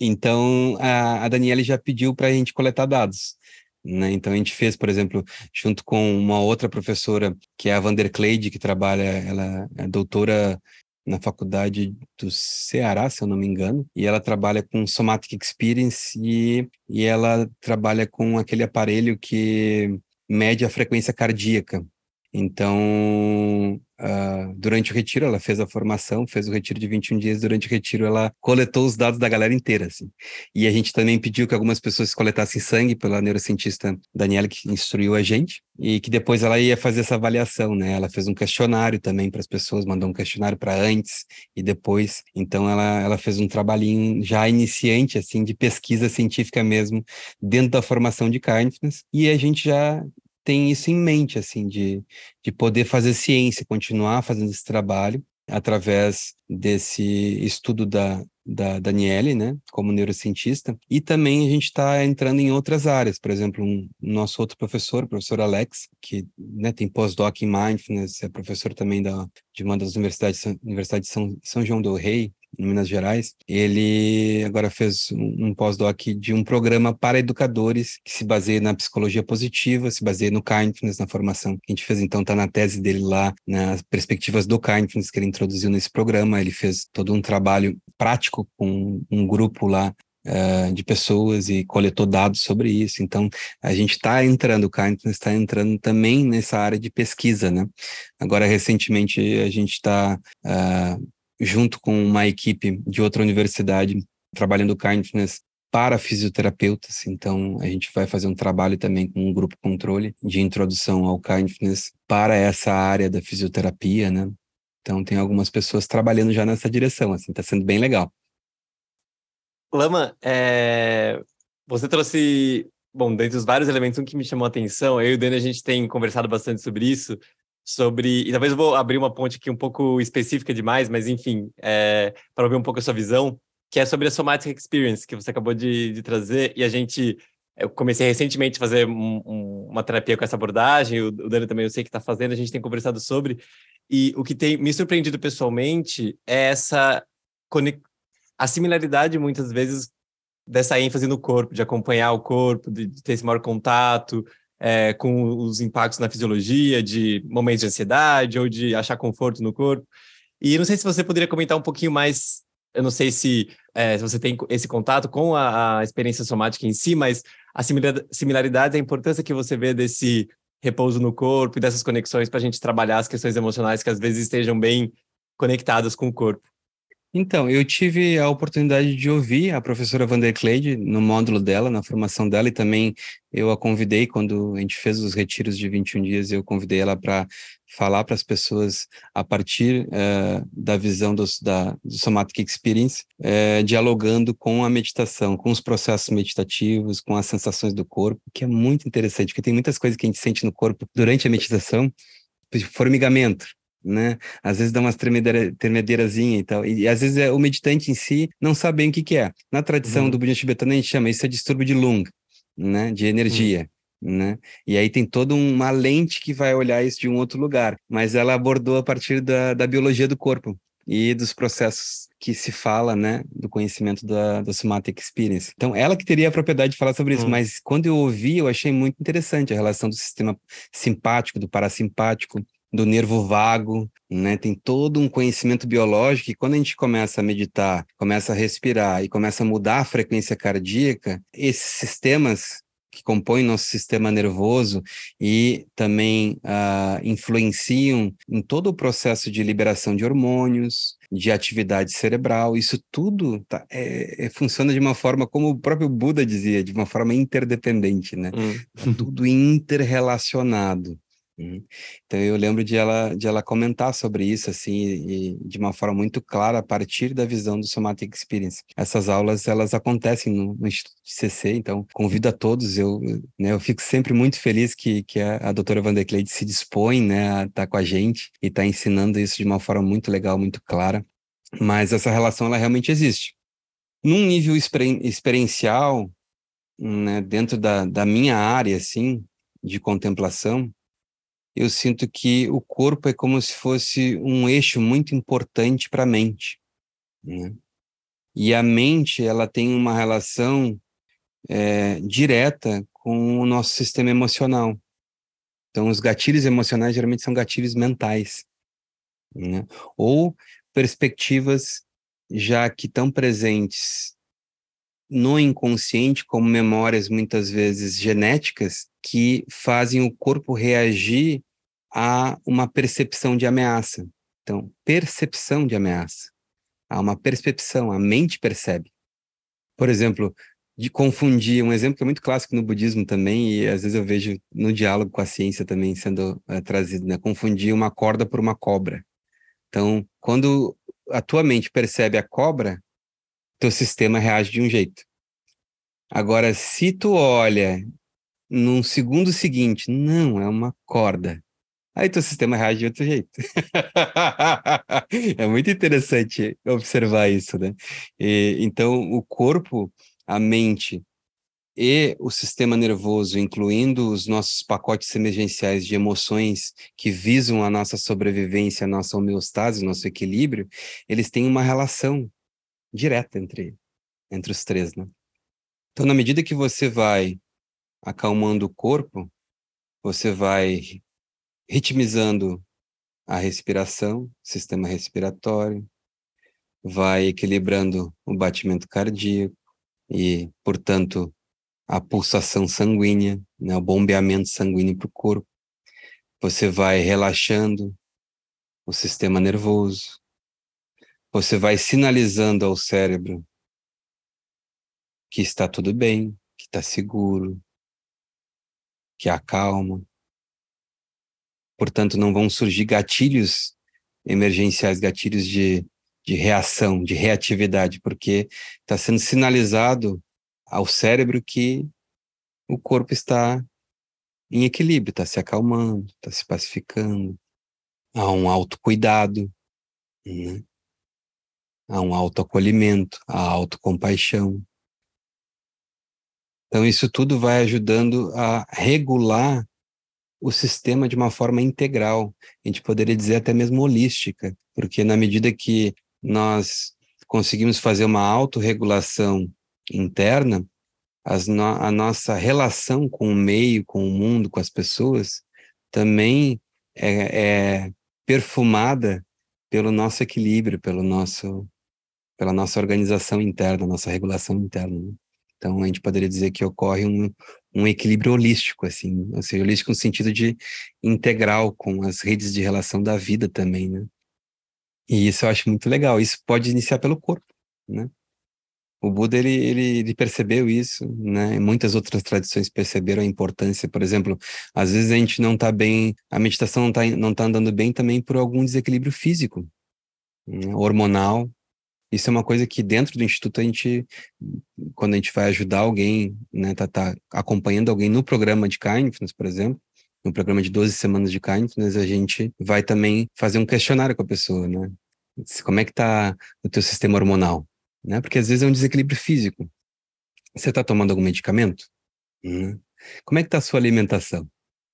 Então, a, a Daniela já pediu para a gente coletar dados. Né? Então, a gente fez, por exemplo, junto com uma outra professora, que é a Vander Cleide, que trabalha, ela é doutora na faculdade do Ceará, se eu não me engano, e ela trabalha com Somatic Experience e, e ela trabalha com aquele aparelho que mede a frequência cardíaca. Então, uh, durante o retiro, ela fez a formação, fez o retiro de 21 dias. Durante o retiro, ela coletou os dados da galera inteira. Assim. E a gente também pediu que algumas pessoas coletassem sangue pela neurocientista Daniela, que instruiu a gente, e que depois ela ia fazer essa avaliação. Né? Ela fez um questionário também para as pessoas, mandou um questionário para antes e depois. Então, ela, ela fez um trabalhinho já iniciante, assim, de pesquisa científica mesmo, dentro da formação de kindness. E a gente já tem isso em mente, assim, de, de poder fazer ciência, continuar fazendo esse trabalho através desse estudo da, da Daniele, né, como neurocientista, e também a gente está entrando em outras áreas, por exemplo, um, nosso outro professor, o professor Alex, que né, tem pós-doc em Mindfulness, é professor também da, de uma das universidades, Universidade de São, São João do Rei, em Minas Gerais. Ele agora fez um pós-doc de um programa para educadores que se baseia na psicologia positiva, se baseia no kindness, na formação que a gente fez. Então, está na tese dele lá, nas perspectivas do kindness que ele introduziu nesse programa. Ele fez todo um trabalho prático com um grupo lá Uh, de pessoas e coletou dados sobre isso. Então, a gente está entrando, o Kindness está entrando também nessa área de pesquisa, né? Agora, recentemente, a gente está uh, junto com uma equipe de outra universidade, trabalhando kindness para fisioterapeutas. Então, a gente vai fazer um trabalho também com um grupo controle de introdução ao kindness para essa área da fisioterapia, né? Então, tem algumas pessoas trabalhando já nessa direção, assim, está sendo bem legal. Lama, é... você trouxe, bom, dentre os vários elementos, um que me chamou a atenção, eu e o Dani, a gente tem conversado bastante sobre isso, sobre. E talvez eu vou abrir uma ponte aqui um pouco específica demais, mas enfim, é, para ouvir um pouco a sua visão, que é sobre a Somatic Experience, que você acabou de, de trazer, e a gente. Eu comecei recentemente a fazer um, um, uma terapia com essa abordagem, o, o Dani também eu sei que está fazendo, a gente tem conversado sobre, e o que tem me surpreendido pessoalmente é essa a similaridade muitas vezes dessa ênfase no corpo, de acompanhar o corpo, de, ter esse maior contato, é, com os impactos na fisiologia, de momentos de ansiedade ou de achar conforto no corpo. E não sei se você poderia comentar um pouquinho mais. Eu não sei se, é, se você tem esse contato com a, a, experiência somática em si, mas a similaridade, a importância que você vê desse repouso no corpo e dessas conexões para a gente trabalhar as questões emocionais que às vezes estejam bem conectadas com o corpo. Então, eu tive a oportunidade de ouvir a professora Vandercleide no módulo dela, na formação dela, e também eu a convidei, quando a gente fez os retiros de 21 dias, eu convidei ela para falar para as pessoas a partir uh, da visão dos, da, do Somatic Experience, uh, dialogando com a meditação, com os processos meditativos, com as sensações do corpo, que é muito interessante, porque tem muitas coisas que a gente sente no corpo durante a meditação, formigamento, né? Às vezes dá umas tremedeira, tremedeirazinha e tal. E, e, às vezes é, o meditante em si não sabe bem o que, que é. Na tradição uhum. do budismo tibetano, a gente chama isso de distúrbio de lung, né? De energia. Uhum. Né? E aí tem toda uma lente que vai olhar isso de um outro lugar, mas ela abordou a partir da, da biologia do corpo e dos processos que se fala, né, do conhecimento da, da Somatic Experience. Então, ela que teria a propriedade de falar sobre isso, hum. mas quando eu ouvi, eu achei muito interessante a relação do sistema simpático, do parasimpático, do nervo vago, né? Tem todo um conhecimento biológico e quando a gente começa a meditar, começa a respirar e começa a mudar a frequência cardíaca, esses sistemas que compõem nosso sistema nervoso e também uh, influenciam em todo o processo de liberação de hormônios, de atividade cerebral, isso tudo tá, é, é, funciona de uma forma, como o próprio Buda dizia, de uma forma interdependente, né? Hum. tudo interrelacionado. Uhum. Então eu lembro de ela de ela comentar sobre isso assim de uma forma muito clara a partir da visão do Somatic Experience. Essas aulas elas acontecem no, no Instituto de CC, então convido a todos. Eu né, eu fico sempre muito feliz que, que a, a doutora Van der Kleid se dispõe né, a estar tá com a gente e está ensinando isso de uma forma muito legal, muito clara. Mas essa relação ela realmente existe. Num nível experiencial, né, dentro da, da minha área assim de contemplação, eu sinto que o corpo é como se fosse um eixo muito importante para a mente. Né? E a mente, ela tem uma relação é, direta com o nosso sistema emocional. Então, os gatilhos emocionais geralmente são gatilhos mentais, né? ou perspectivas já que estão presentes no inconsciente, como memórias muitas vezes genéticas, que fazem o corpo reagir a uma percepção de ameaça. Então, percepção de ameaça. Há uma percepção, a mente percebe. Por exemplo, de confundir, um exemplo que é muito clássico no budismo também, e às vezes eu vejo no diálogo com a ciência também sendo é, trazido, né? Confundir uma corda por uma cobra. Então, quando a tua mente percebe a cobra, teu sistema reage de um jeito. Agora, se tu olha num segundo seguinte, não, é uma corda. Aí teu sistema reage de outro jeito. <laughs> é muito interessante observar isso, né? E, então, o corpo, a mente e o sistema nervoso, incluindo os nossos pacotes emergenciais de emoções que visam a nossa sobrevivência, a nossa homeostase, o nosso equilíbrio, eles têm uma relação direta entre, entre os três, né? Então, na medida que você vai acalmando o corpo, você vai ritmizando a respiração, sistema respiratório, vai equilibrando o batimento cardíaco e, portanto, a pulsação sanguínea, né, o bombeamento sanguíneo para o corpo. Você vai relaxando o sistema nervoso. Você vai sinalizando ao cérebro que está tudo bem, que está seguro, que acalma. Portanto, não vão surgir gatilhos emergenciais, gatilhos de, de reação, de reatividade, porque está sendo sinalizado ao cérebro que o corpo está em equilíbrio, está se acalmando, está se pacificando. Há um autocuidado, né? há um autoacolhimento, há autocompaixão. Então, isso tudo vai ajudando a regular o sistema de uma forma integral, a gente poderia dizer até mesmo holística, porque na medida que nós conseguimos fazer uma autorregulação interna, no a nossa relação com o meio, com o mundo, com as pessoas, também é, é perfumada pelo nosso equilíbrio, pelo nosso, pela nossa organização interna, nossa regulação interna. Então, a gente poderia dizer que ocorre um, um equilíbrio holístico, assim, ou seja, holístico no sentido de integral com as redes de relação da vida também, né? E isso eu acho muito legal. Isso pode iniciar pelo corpo, né? O Buda, ele, ele, ele percebeu isso, né? Muitas outras tradições perceberam a importância. Por exemplo, às vezes a gente não está bem, a meditação não está não tá andando bem também por algum desequilíbrio físico, né? hormonal, isso é uma coisa que dentro do instituto a gente, quando a gente vai ajudar alguém, né, tá, tá acompanhando alguém no programa de kindness, por exemplo, no programa de 12 semanas de kindness, a gente vai também fazer um questionário com a pessoa, né? Como é que tá o teu sistema hormonal, né? Porque às vezes é um desequilíbrio físico. Você tá tomando algum medicamento? Hum. Como é que tá a sua alimentação?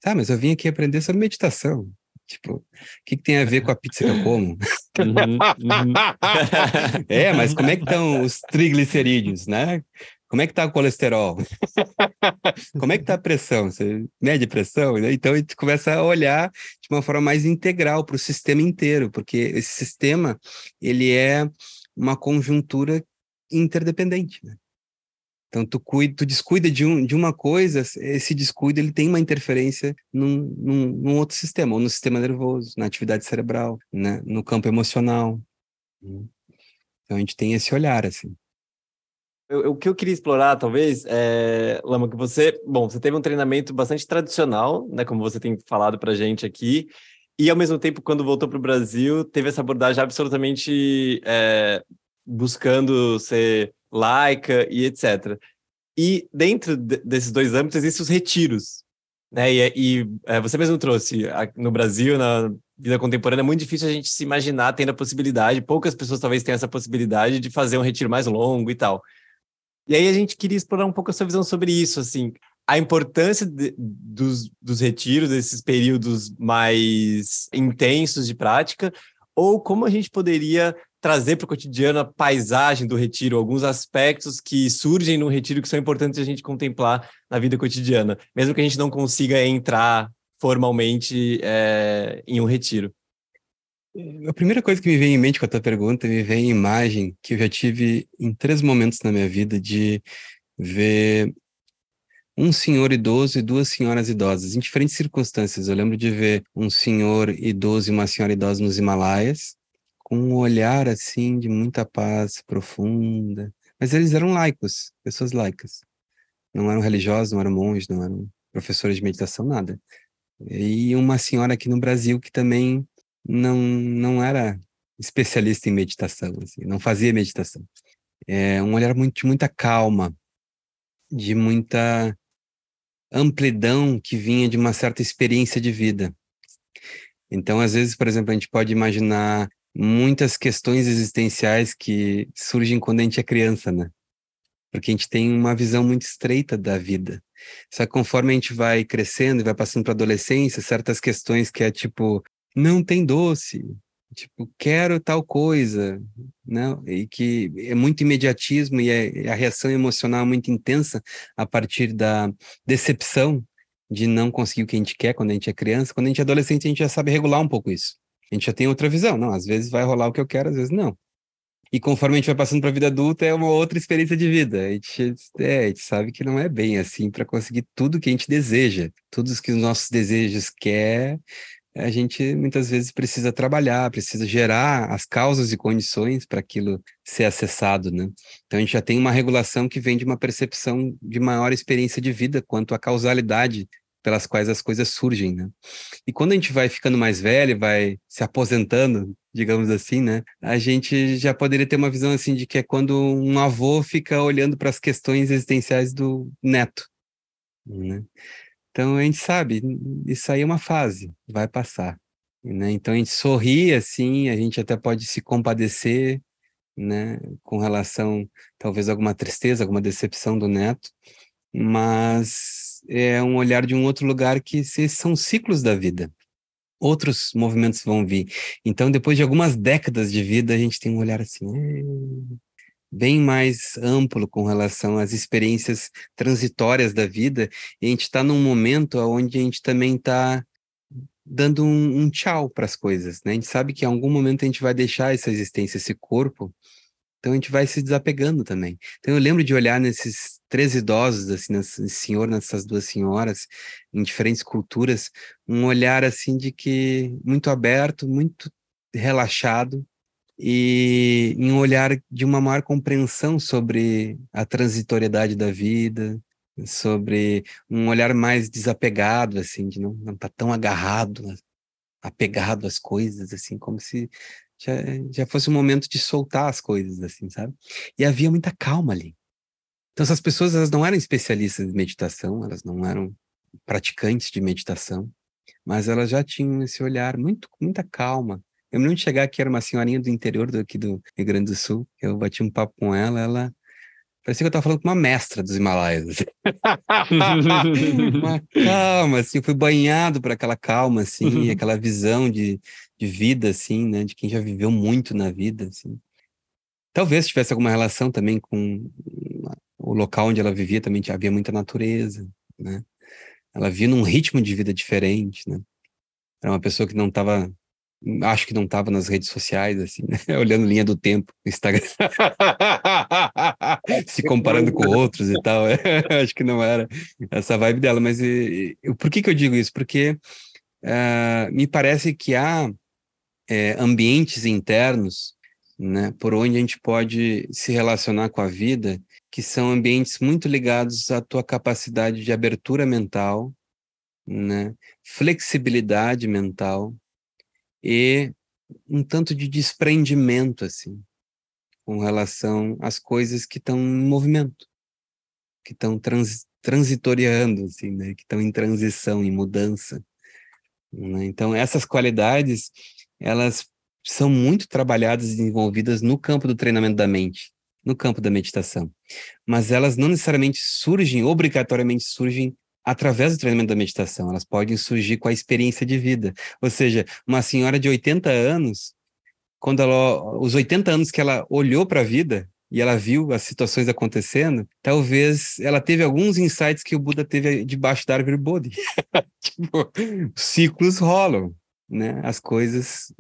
Ah, mas eu vim aqui aprender sobre meditação. Tipo, o que, que, tem a ver com a pizza que eu <laughs> como? Uhum, uhum. <laughs> é, mas como é que estão os triglicerídeos, né? Como é que tá o colesterol? como é que tá a pressão? Você mede a pressão? Então a gente começa a olhar de uma forma mais integral para o sistema inteiro, porque esse sistema ele é uma conjuntura interdependente. Né? Então, tu, cuida, tu descuida de, um, de uma coisa, esse descuido ele tem uma interferência num, num, num outro sistema, ou no sistema nervoso, na atividade cerebral, né? no campo emocional. Então, a gente tem esse olhar, assim. Eu, o que eu queria explorar, talvez, é, Lama, que você, bom, você teve um treinamento bastante tradicional, né, como você tem falado para gente aqui, e ao mesmo tempo, quando voltou para o Brasil, teve essa abordagem absolutamente é, buscando ser laica e etc. E dentro desses dois âmbitos existem os retiros, né? E, e é, você mesmo trouxe no Brasil, na vida contemporânea, é muito difícil a gente se imaginar tendo a possibilidade, poucas pessoas talvez tenham essa possibilidade de fazer um retiro mais longo e tal. E aí a gente queria explorar um pouco a sua visão sobre isso, assim, a importância de, dos, dos retiros, desses períodos mais intensos de prática, ou como a gente poderia trazer para o cotidiano a paisagem do retiro, alguns aspectos que surgem no retiro que são importantes a gente contemplar na vida cotidiana, mesmo que a gente não consiga entrar formalmente é, em um retiro. A primeira coisa que me vem em mente com a tua pergunta, me vem a imagem que eu já tive em três momentos na minha vida de ver um senhor idoso e duas senhoras idosas, em diferentes circunstâncias. Eu lembro de ver um senhor idoso e uma senhora idosa nos Himalaias, com um olhar assim de muita paz profunda. Mas eles eram laicos, pessoas laicas. Não eram religiosos, não eram monges, não eram professores de meditação, nada. E uma senhora aqui no Brasil que também não, não era especialista em meditação, assim, não fazia meditação. É um olhar muito, de muita calma, de muita amplidão que vinha de uma certa experiência de vida. Então, às vezes, por exemplo, a gente pode imaginar muitas questões existenciais que surgem quando a gente é criança, né? Porque a gente tem uma visão muito estreita da vida. Só que conforme a gente vai crescendo e vai passando para adolescência, certas questões que é tipo, não tem doce, tipo, quero tal coisa, né? E que é muito imediatismo e é, a reação emocional é muito intensa a partir da decepção de não conseguir o que a gente quer quando a gente é criança. Quando a gente é adolescente, a gente já sabe regular um pouco isso. A gente já tem outra visão. Não, às vezes vai rolar o que eu quero, às vezes não. E conforme a gente vai passando para a vida adulta, é uma outra experiência de vida. A gente, é, a gente sabe que não é bem assim para conseguir tudo que a gente deseja, tudo que os nossos desejos quer, a gente muitas vezes precisa trabalhar, precisa gerar as causas e condições para aquilo ser acessado, né? Então a gente já tem uma regulação que vem de uma percepção de maior experiência de vida quanto à causalidade pelas quais as coisas surgem, né? E quando a gente vai ficando mais velho, vai se aposentando, digamos assim, né? A gente já poderia ter uma visão assim de que é quando um avô fica olhando para as questões existenciais do neto, né? Então a gente sabe, isso aí é uma fase, vai passar, né? Então a gente sorri assim, a gente até pode se compadecer, né, com relação talvez a alguma tristeza, alguma decepção do neto, mas é um olhar de um outro lugar que são ciclos da vida. Outros movimentos vão vir. Então, depois de algumas décadas de vida, a gente tem um olhar assim, bem mais amplo com relação às experiências transitórias da vida. E a gente está num momento onde a gente também está dando um, um tchau para as coisas, né? A gente sabe que em algum momento a gente vai deixar essa existência, esse corpo, então a gente vai se desapegando também. Então eu lembro de olhar nesses três idosos, assim, nesse senhor, nessas duas senhoras, em diferentes culturas, um olhar assim de que muito aberto, muito relaxado e um olhar de uma maior compreensão sobre a transitoriedade da vida, sobre um olhar mais desapegado, assim, de não estar tá tão agarrado, apegado às coisas, assim, como se já, já fosse um momento de soltar as coisas, assim, sabe? E havia muita calma ali. Então, essas pessoas, elas não eram especialistas de meditação, elas não eram praticantes de meditação, mas elas já tinham esse olhar muito, muita calma. Eu me lembro de chegar aqui, era uma senhorinha do interior do, aqui do Rio Grande do Sul, eu bati um papo com ela, ela Parecia que eu estava falando com uma mestra dos Himalaias. Assim. <laughs> uma calma, assim, eu fui banhado por aquela calma, assim, aquela visão de, de vida, assim, né? De quem já viveu muito na vida, assim. Talvez tivesse alguma relação também com o local onde ela vivia, também havia muita natureza, né? Ela via num ritmo de vida diferente, né? Era uma pessoa que não estava acho que não estava nas redes sociais, assim, né? <laughs> olhando linha do tempo Instagram, <laughs> se comparando com outros e tal. <laughs> acho que não era essa vibe dela. Mas e, e, por que, que eu digo isso? Porque uh, me parece que há é, ambientes internos, né, por onde a gente pode se relacionar com a vida, que são ambientes muito ligados à tua capacidade de abertura mental, né, flexibilidade mental, e um tanto de desprendimento, assim, com relação às coisas que estão em movimento, que estão trans, transitoriando, assim, né? que estão em transição, em mudança. Né? Então, essas qualidades, elas são muito trabalhadas e desenvolvidas no campo do treinamento da mente. No campo da meditação. Mas elas não necessariamente surgem, obrigatoriamente surgem através do treinamento da meditação. Elas podem surgir com a experiência de vida. Ou seja, uma senhora de 80 anos, quando ela, os 80 anos que ela olhou para a vida e ela viu as situações acontecendo, talvez ela teve alguns insights que o Buda teve debaixo da árvore Bodhi. <laughs> tipo, ciclos rolam, né? As coisas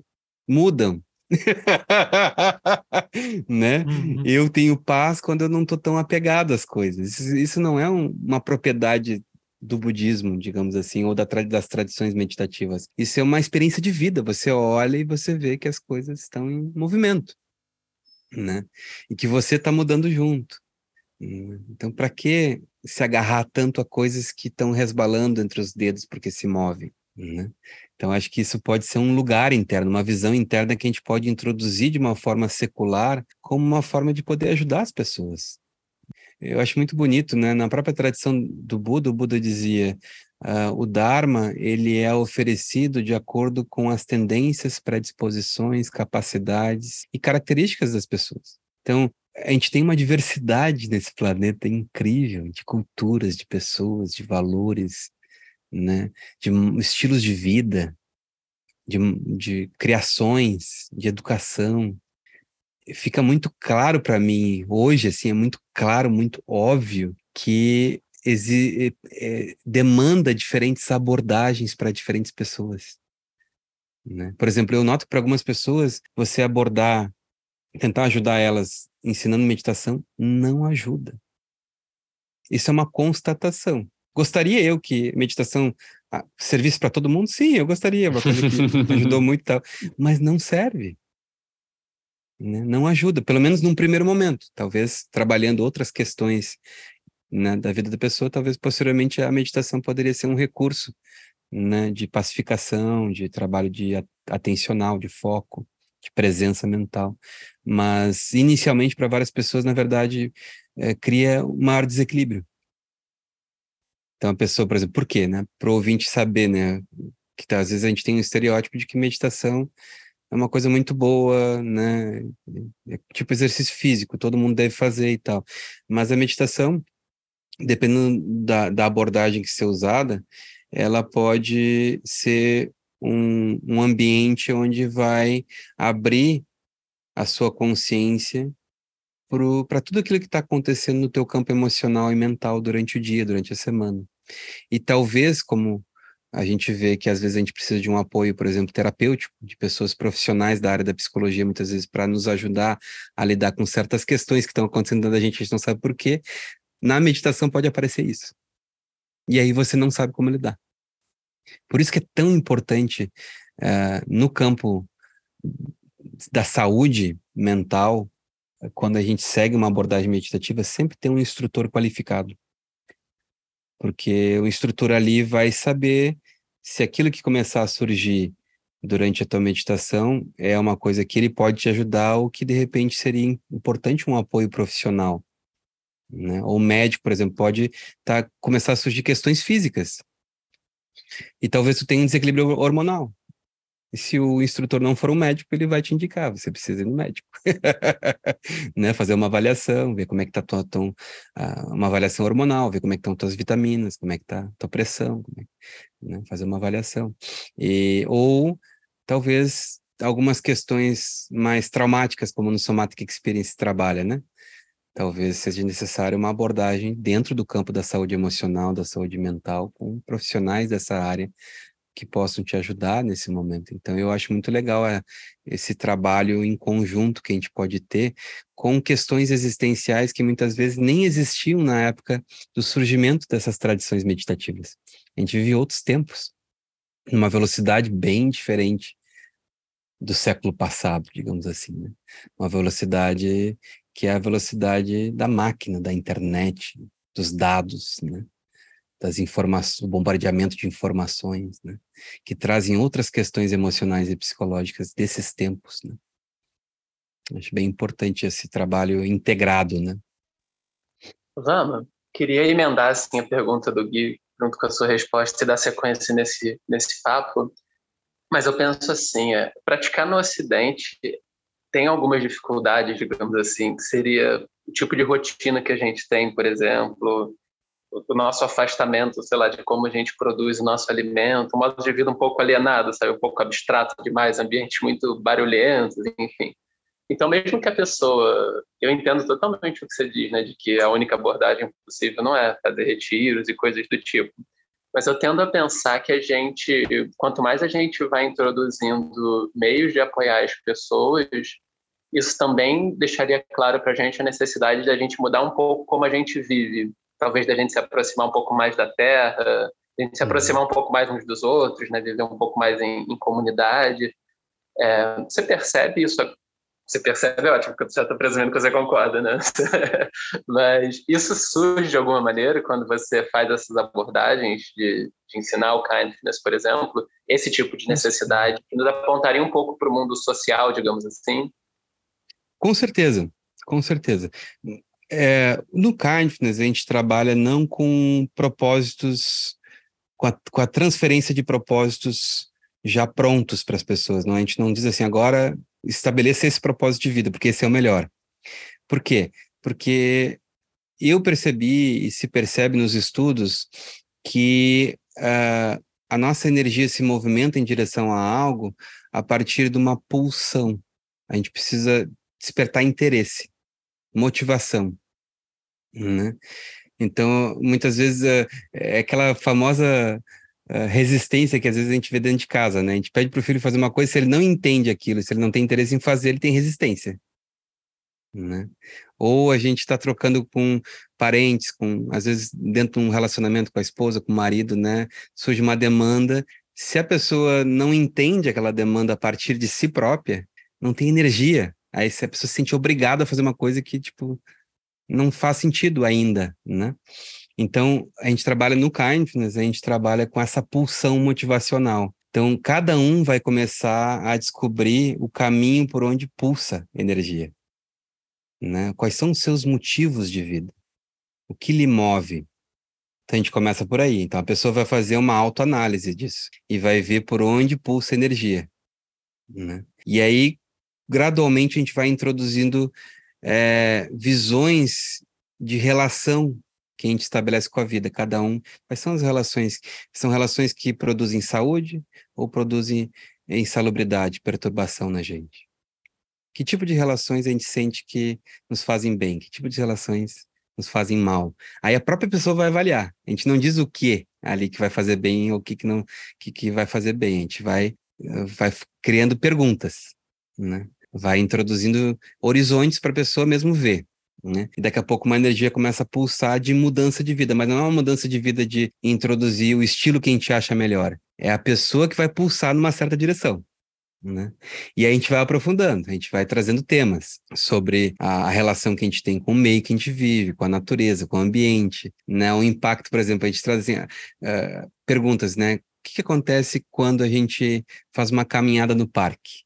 mudam. <laughs> né? Uhum. Eu tenho paz quando eu não estou tão apegado às coisas. Isso, isso não é um, uma propriedade do budismo, digamos assim, ou da, das tradições meditativas. Isso é uma experiência de vida. Você olha e você vê que as coisas estão em movimento, né? E que você está mudando junto. Então, para que se agarrar tanto a coisas que estão resbalando entre os dedos porque se movem? Né? Então, acho que isso pode ser um lugar interno, uma visão interna que a gente pode introduzir de uma forma secular, como uma forma de poder ajudar as pessoas. Eu acho muito bonito, né? Na própria tradição do Buda, o Buda dizia: uh, o Dharma ele é oferecido de acordo com as tendências, predisposições, capacidades e características das pessoas. Então, a gente tem uma diversidade nesse planeta incrível de culturas, de pessoas, de valores, né? de estilos de vida, de, de criações, de educação. Fica muito claro para mim hoje, assim, é muito claro, muito óbvio que é, é, demanda diferentes abordagens para diferentes pessoas. Né? Por exemplo, eu noto que para algumas pessoas você abordar, tentar ajudar elas ensinando meditação, não ajuda. Isso é uma constatação. Gostaria eu que meditação ah, servisse para todo mundo? Sim, eu gostaria, uma coisa que <laughs> ajudou muito e tal, mas não serve. Né? Não ajuda, pelo menos num primeiro momento. Talvez trabalhando outras questões né, da vida da pessoa, talvez posteriormente a meditação poderia ser um recurso né, de pacificação, de trabalho de atencional, de foco, de presença mental. Mas, inicialmente, para várias pessoas, na verdade, é, cria um maior desequilíbrio. Então, a pessoa, por exemplo, por quê, né? Para o ouvinte saber, né? Que tá, às vezes a gente tem um estereótipo de que meditação é uma coisa muito boa, né? É tipo exercício físico, todo mundo deve fazer e tal. Mas a meditação, dependendo da, da abordagem que ser usada, ela pode ser um, um ambiente onde vai abrir a sua consciência para tudo aquilo que está acontecendo no teu campo emocional e mental durante o dia, durante a semana. E talvez, como a gente vê que às vezes a gente precisa de um apoio, por exemplo, terapêutico, de pessoas profissionais da área da psicologia, muitas vezes, para nos ajudar a lidar com certas questões que estão acontecendo dentro da gente, a gente não sabe por quê. Na meditação pode aparecer isso. E aí você não sabe como lidar. Por isso que é tão importante uh, no campo da saúde mental, quando a gente segue uma abordagem meditativa, sempre tem um instrutor qualificado. Porque o instrutor ali vai saber se aquilo que começar a surgir durante a tua meditação é uma coisa que ele pode te ajudar ou que de repente seria importante um apoio profissional. Né? Ou médico, por exemplo, pode tá, começar a surgir questões físicas. E talvez tu tenha um desequilíbrio hormonal. Se o instrutor não for um médico, ele vai te indicar, você precisa ir no médico. <laughs> né? Fazer uma avaliação, ver como é que está tua, tua, uh, uma avaliação hormonal, ver como é que estão tuas vitaminas, como é que está tua pressão, é, né? fazer uma avaliação. E, ou talvez algumas questões mais traumáticas, como no Somatic Experience trabalha, né? Talvez seja necessário uma abordagem dentro do campo da saúde emocional, da saúde mental, com profissionais dessa área que possam te ajudar nesse momento. Então, eu acho muito legal é, esse trabalho em conjunto que a gente pode ter com questões existenciais que muitas vezes nem existiam na época do surgimento dessas tradições meditativas. A gente vive outros tempos, numa velocidade bem diferente do século passado, digamos assim, né? Uma velocidade que é a velocidade da máquina, da internet, dos dados, né? Das informações, o bombardeamento de informações, né? que trazem outras questões emocionais e psicológicas desses tempos, né? Acho bem importante esse trabalho integrado, né? Vamos, queria emendar assim a pergunta do Gui junto com a sua resposta e dar sequência nesse nesse papo. Mas eu penso assim, é, praticar no Ocidente tem algumas dificuldades, digamos assim, que seria o tipo de rotina que a gente tem, por exemplo, o nosso afastamento, sei lá, de como a gente produz o nosso alimento, um modo de vida um pouco alienado, sabe, um pouco abstrato demais, ambientes muito barulhentos, enfim. Então, mesmo que a pessoa, eu entendo totalmente o que você diz, né, de que a única abordagem possível não é fazer retiros e coisas do tipo. Mas eu tendo a pensar que a gente, quanto mais a gente vai introduzindo meios de apoiar as pessoas, isso também deixaria claro para a gente a necessidade de a gente mudar um pouco como a gente vive. Talvez da gente se aproximar um pouco mais da terra, a gente se uhum. aproximar um pouco mais uns dos outros, né, viver um pouco mais em, em comunidade. É, você percebe isso você percebe, é ótimo, porque você já está presumindo que você concorda, né? <laughs> Mas isso surge de alguma maneira quando você faz essas abordagens de, de ensinar o kindness, por exemplo, esse tipo de necessidade que nos apontaria um pouco para o mundo social, digamos assim? Com certeza, com certeza. É, no kindness, a gente trabalha não com propósitos, com a, com a transferência de propósitos já prontos para as pessoas. Não? A gente não diz assim, agora estabeleça esse propósito de vida, porque esse é o melhor. Por quê? Porque eu percebi e se percebe nos estudos que uh, a nossa energia se movimenta em direção a algo a partir de uma pulsão. A gente precisa despertar interesse, motivação, né? Então, muitas vezes uh, é aquela famosa resistência que às vezes a gente vê dentro de casa, né? A gente pede para o filho fazer uma coisa, se ele não entende aquilo, se ele não tem interesse em fazer, ele tem resistência. Né? Ou a gente está trocando com parentes, com às vezes dentro de um relacionamento com a esposa, com o marido, né? Surge uma demanda. Se a pessoa não entende aquela demanda a partir de si própria, não tem energia. Aí a pessoa se sente obrigada a fazer uma coisa que tipo não faz sentido ainda, né? Então, a gente trabalha no kindness, a gente trabalha com essa pulsão motivacional. Então, cada um vai começar a descobrir o caminho por onde pulsa energia. Né? Quais são os seus motivos de vida? O que lhe move? Então, a gente começa por aí. Então, a pessoa vai fazer uma autoanálise disso e vai ver por onde pulsa energia. Né? E aí, gradualmente, a gente vai introduzindo é, visões de relação que a gente estabelece com a vida, cada um. Quais são as relações? São relações que produzem saúde ou produzem insalubridade, perturbação na gente? Que tipo de relações a gente sente que nos fazem bem? Que tipo de relações nos fazem mal? Aí a própria pessoa vai avaliar. A gente não diz o que ali que vai fazer bem ou o que, que não que, que vai fazer bem. A gente vai, vai criando perguntas, né? Vai introduzindo horizontes para a pessoa mesmo ver. Né? E daqui a pouco uma energia começa a pulsar de mudança de vida, mas não é uma mudança de vida de introduzir o estilo que a gente acha melhor. É a pessoa que vai pulsar numa certa direção. Né? E aí a gente vai aprofundando, a gente vai trazendo temas sobre a, relação que a gente tem com o meio que a gente vive, com a natureza, com o ambiente, né? O impacto, por exemplo, a gente traz assim, uh, perguntas, né? O que, que, acontece quando a gente faz uma caminhada no parque?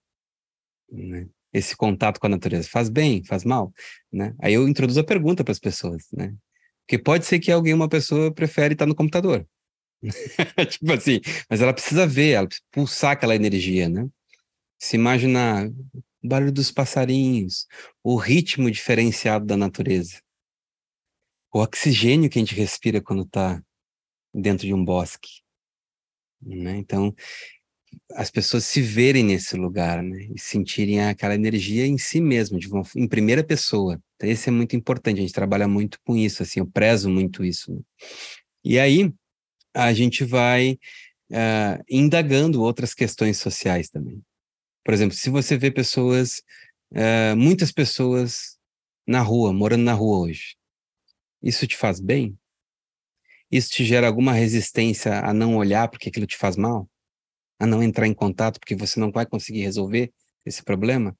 Né? Esse contato com a natureza? Faz bem? Faz mal? Né? Aí eu introduzo a pergunta para as pessoas, né? Porque pode ser que alguém, uma pessoa, prefere estar no computador. <laughs> tipo assim, mas ela precisa ver, ela precisa pulsar aquela energia, né? Se imaginar o barulho dos passarinhos, o ritmo diferenciado da natureza, o oxigênio que a gente respira quando está dentro de um bosque. Né? Então, as pessoas se verem nesse lugar, né? E sentirem aquela energia em si mesmo, de uma, em primeira pessoa. Então, isso é muito importante, a gente trabalha muito com isso, assim, eu prezo muito isso. Né? E aí, a gente vai uh, indagando outras questões sociais também. Por exemplo, se você vê pessoas, uh, muitas pessoas na rua, morando na rua hoje, isso te faz bem? Isso te gera alguma resistência a não olhar porque aquilo te faz mal? A não entrar em contato porque você não vai conseguir resolver esse problema?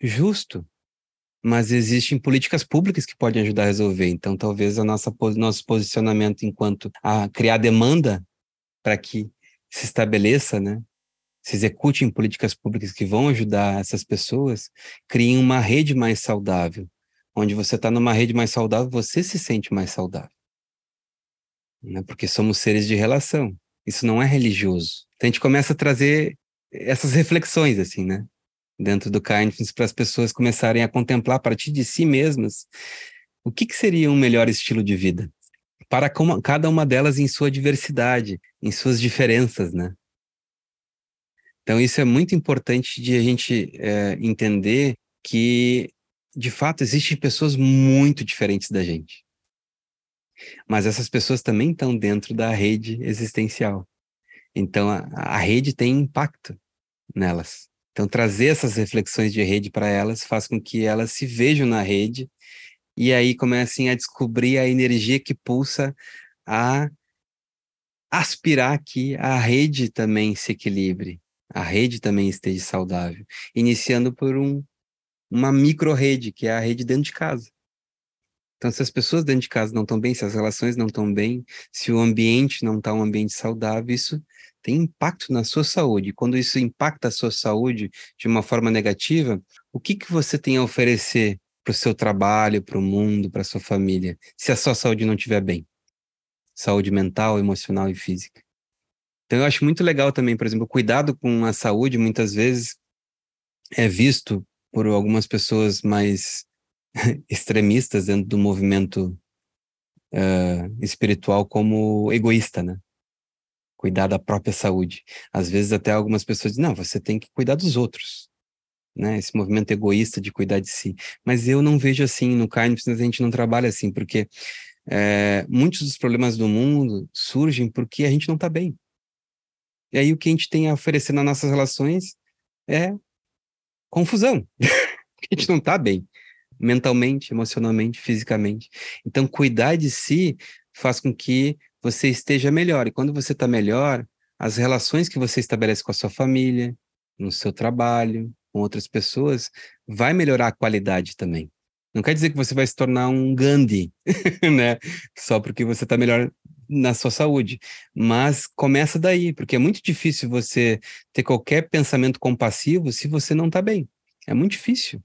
Justo. Mas existem políticas públicas que podem ajudar a resolver. Então, talvez a nossa nosso posicionamento enquanto a criar demanda para que se estabeleça, né, se executem políticas públicas que vão ajudar essas pessoas, criem uma rede mais saudável. Onde você está numa rede mais saudável, você se sente mais saudável. Né? Porque somos seres de relação. Isso não é religioso. Então a gente começa a trazer essas reflexões, assim, né? dentro do kindness para as pessoas começarem a contemplar a partir de si mesmas o que, que seria um melhor estilo de vida para cada uma delas em sua diversidade, em suas diferenças, né? Então isso é muito importante de a gente é, entender que de fato existem pessoas muito diferentes da gente, mas essas pessoas também estão dentro da rede existencial. Então a, a rede tem impacto nelas. Então, trazer essas reflexões de rede para elas faz com que elas se vejam na rede e aí comecem a descobrir a energia que pulsa a aspirar que a rede também se equilibre, a rede também esteja saudável, iniciando por um, uma micro-rede, que é a rede dentro de casa. Então, se as pessoas dentro de casa não estão bem, se as relações não estão bem, se o ambiente não está um ambiente saudável, isso tem impacto na sua saúde. Quando isso impacta a sua saúde de uma forma negativa, o que, que você tem a oferecer para o seu trabalho, para o mundo, para a sua família, se a sua saúde não estiver bem? Saúde mental, emocional e física. Então, eu acho muito legal também, por exemplo, cuidado com a saúde, muitas vezes, é visto por algumas pessoas mais <laughs> extremistas dentro do movimento uh, espiritual como egoísta, né? cuidar da própria saúde. Às vezes até algumas pessoas dizem, não, você tem que cuidar dos outros, né? Esse movimento egoísta de cuidar de si. Mas eu não vejo assim, no Kindness a gente não trabalha assim, porque é, muitos dos problemas do mundo surgem porque a gente não está bem. E aí o que a gente tem a oferecer nas nossas relações é confusão. <laughs> a gente não está bem mentalmente, emocionalmente, fisicamente. Então, cuidar de si faz com que você esteja melhor. E quando você está melhor, as relações que você estabelece com a sua família, no seu trabalho, com outras pessoas, vai melhorar a qualidade também. Não quer dizer que você vai se tornar um Gandhi, <laughs> né? Só porque você está melhor na sua saúde. Mas começa daí, porque é muito difícil você ter qualquer pensamento compassivo se você não está bem. É muito difícil.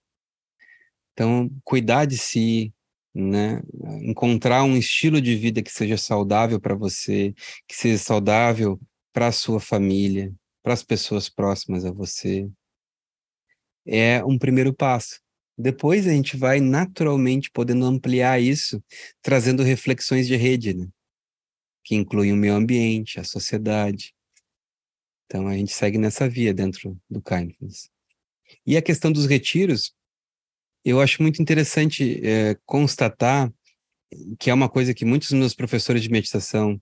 Então, cuidar de si, né? Encontrar um estilo de vida que seja saudável para você, que seja saudável para a sua família, para as pessoas próximas a você, é um primeiro passo. Depois a gente vai naturalmente podendo ampliar isso, trazendo reflexões de rede, né? que incluem o meio ambiente, a sociedade. Então a gente segue nessa via dentro do Kindness. E a questão dos retiros, eu acho muito interessante é, constatar que é uma coisa que muitos dos meus professores de meditação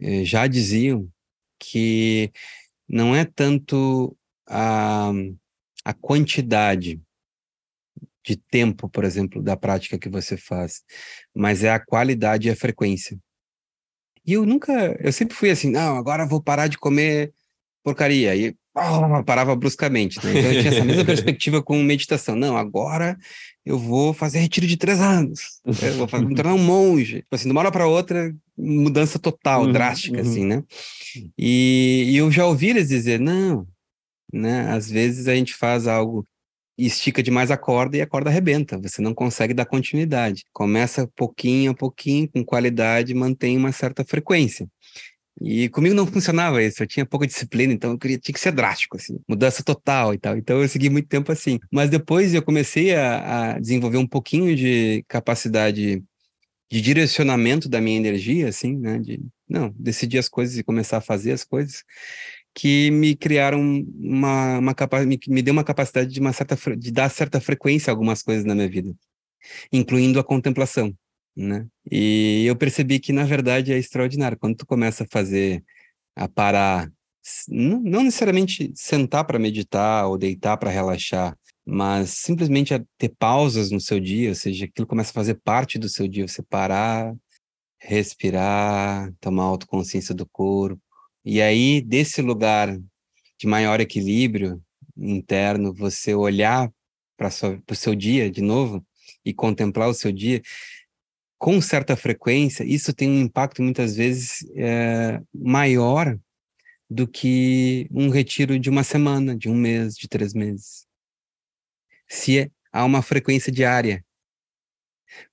é, já diziam, que não é tanto a, a quantidade de tempo, por exemplo, da prática que você faz, mas é a qualidade e a frequência. E eu nunca, eu sempre fui assim, não, agora vou parar de comer porcaria. E oh, parava bruscamente. Né? Então eu tinha essa mesma <laughs> perspectiva com meditação. Não, agora eu vou fazer retiro de três anos. Eu vou fazer, me tornar um monge. Tipo assim, de uma hora para outra, mudança total, uhum, drástica, uhum. assim, né? E, e, eu já ouvi eles dizer, não, né? Às vezes a gente faz algo estica demais a corda e a corda arrebenta. Você não consegue dar continuidade. Começa pouquinho a pouquinho, com qualidade, mantém uma certa frequência. E comigo não funcionava isso, eu tinha pouca disciplina, então eu queria, tinha que ser drástico, assim, mudança total e tal. Então eu segui muito tempo assim. Mas depois eu comecei a, a desenvolver um pouquinho de capacidade de direcionamento da minha energia, assim, né? De, não, decidir as coisas e começar a fazer as coisas, que me criaram uma, uma capacidade, me, me deu uma capacidade de, uma certa, de dar certa frequência a algumas coisas na minha vida, incluindo a contemplação né? E eu percebi que, na verdade, é extraordinário. Quando tu começa a fazer, a parar, não necessariamente sentar para meditar ou deitar para relaxar, mas simplesmente a ter pausas no seu dia, ou seja, aquilo começa a fazer parte do seu dia, você parar, respirar, tomar autoconsciência do corpo. E aí, desse lugar de maior equilíbrio interno, você olhar para o seu dia de novo e contemplar o seu dia, com certa frequência, isso tem um impacto muitas vezes é, maior do que um retiro de uma semana, de um mês, de três meses. Se há uma frequência diária.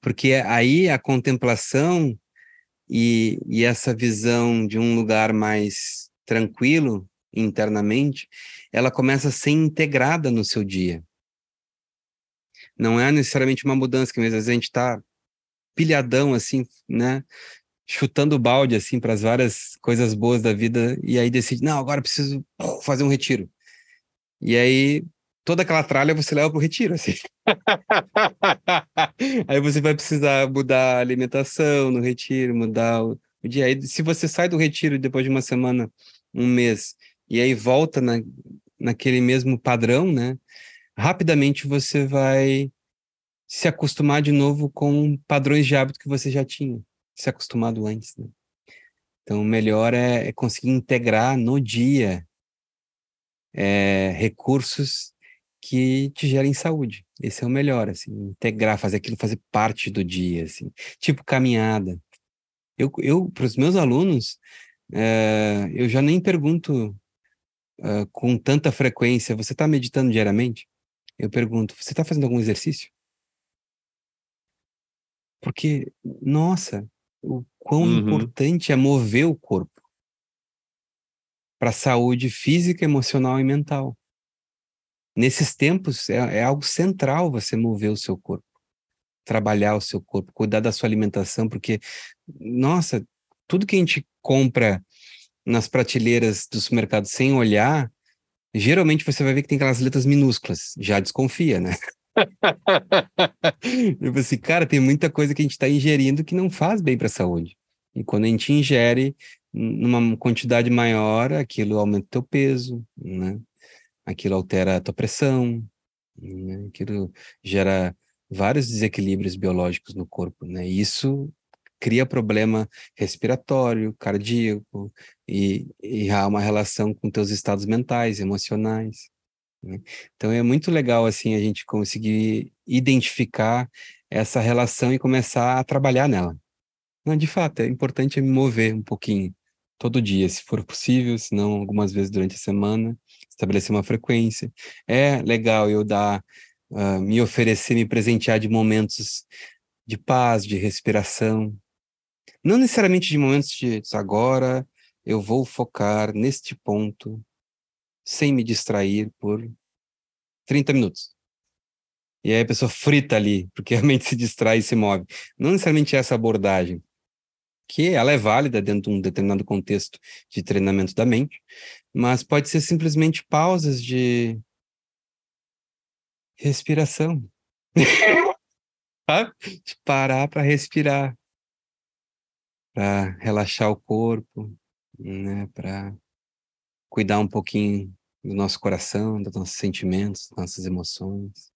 Porque aí a contemplação e, e essa visão de um lugar mais tranquilo internamente, ela começa a ser integrada no seu dia. Não é necessariamente uma mudança, que às vezes a gente está pilhadão, assim, né? Chutando balde, assim, para as várias coisas boas da vida, e aí decide, não, agora preciso fazer um retiro. E aí, toda aquela tralha você leva para o retiro, assim. <laughs> aí você vai precisar mudar a alimentação no retiro, mudar o, dia. Aí, se você sai do retiro depois de uma semana, um mês, e aí volta na, naquele mesmo padrão, né? Rapidamente você vai se acostumar de novo com padrões de hábito que você já tinha se acostumado antes. Né? Então, o melhor é, é, conseguir integrar no dia é, recursos que te gerem saúde. Esse é o melhor, assim, integrar, fazer aquilo fazer parte do dia, assim, tipo caminhada. Eu, eu para os meus alunos, é, eu já nem pergunto uh, com tanta frequência, você está meditando diariamente? Eu pergunto, você está fazendo algum exercício? Porque, nossa, o quão uhum. importante é mover o corpo para a saúde física, emocional e mental. Nesses tempos, é, é, algo central você mover o seu corpo, trabalhar o seu corpo, cuidar da sua alimentação, porque, nossa, tudo que a gente compra nas prateleiras do supermercado sem olhar, geralmente você vai ver que tem aquelas letras minúsculas, já desconfia, né? <laughs> eu assim, cara, tem muita coisa que a gente está ingerindo que não faz bem para a saúde. E quando a gente ingere numa quantidade maior, aquilo aumenta o teu peso, né? Aquilo altera a tua pressão, né? aquilo gera vários desequilíbrios biológicos no corpo, né? E isso cria problema respiratório, cardíaco e, e há uma relação com teus estados mentais, emocionais. Né? Então é muito legal assim a gente conseguir identificar essa relação e começar a trabalhar nela. Não, de fato, é importante me mover um pouquinho todo dia, se for possível, se não algumas vezes durante a semana, estabelecer uma frequência. É legal eu dar, uh, me oferecer, me presentear de momentos de paz, de respiração. Não necessariamente de momentos de agora eu vou focar neste ponto sem me distrair por 30 minutos. E aí a pessoa frita ali, porque <laughs> a mente se distrai e se move. Não necessariamente essa abordagem, que ela é válida dentro de um determinado contexto de treinamento da mente, mas pode ser simplesmente pausas de respiração. <laughs> de parar para respirar, para relaxar o corpo, né, para cuidar um pouquinho do nosso coração, dos nossos sentimentos, das nossas emoções.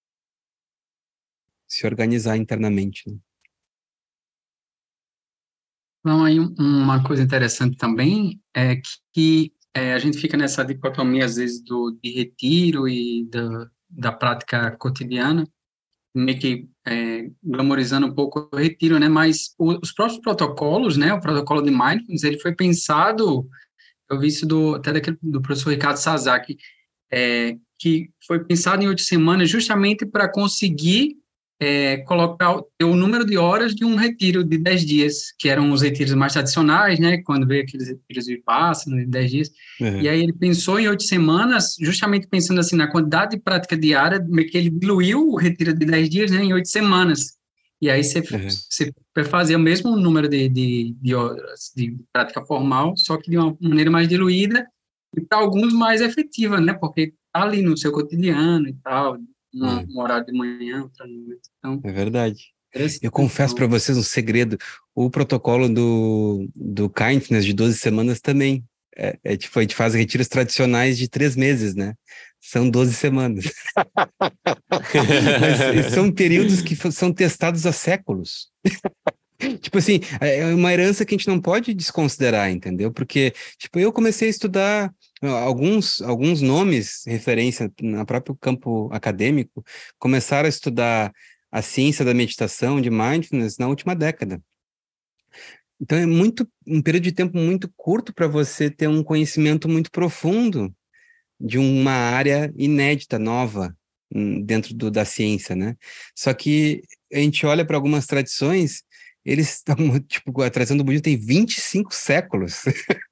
Se organizar internamente. Né? Então, aí uma coisa interessante também é que é, a gente fica nessa dicotomia, às vezes, do, de retiro e da, da prática cotidiana, meio que é, glamorizando um pouco o retiro, né? Mas o, os próprios protocolos, né? O protocolo de mindfulness, ele foi pensado eu vi isso do, até daquele, do professor Ricardo Sazaki, é, que foi pensado em oito semanas justamente para conseguir é, colocar o, número de horas de um retiro de dez dias, que eram os retiros mais tradicionais, né, quando veio aqueles retiros de passe, de dez dias, uhum. e aí ele pensou em oito semanas, justamente pensando assim na quantidade de prática diária, que ele diluiu o retiro de dez dias né, em oito semanas, e aí você, uhum. você vai fazer o mesmo número de, de, de horas de prática formal, só que de uma maneira mais diluída e para alguns mais efetiva, né? Porque tá ali no seu cotidiano e tal, um, é. um horário de manhã, outra noite. Então, é verdade. Eu confesso para vocês um segredo: o protocolo do, do Kindness de 12 semanas também. É, é, tipo, a gente faz retiros tradicionais de três meses, né? São 12 semanas. <laughs> Mas são períodos que são testados há séculos. <laughs> tipo assim, é, é uma herança que a gente não pode desconsiderar, entendeu? Porque, tipo, eu comecei a estudar alguns, alguns nomes, referência no próprio campo acadêmico, começaram a estudar a ciência da meditação, de mindfulness, na última década. Então é muito um período de tempo muito curto para você ter um conhecimento muito profundo de uma área inédita, nova, hum, dentro do, da ciência, né? Só que a gente olha para algumas tradições, eles estão, <laughs> tipo, a tradição do budismo tem 25 séculos. <laughs>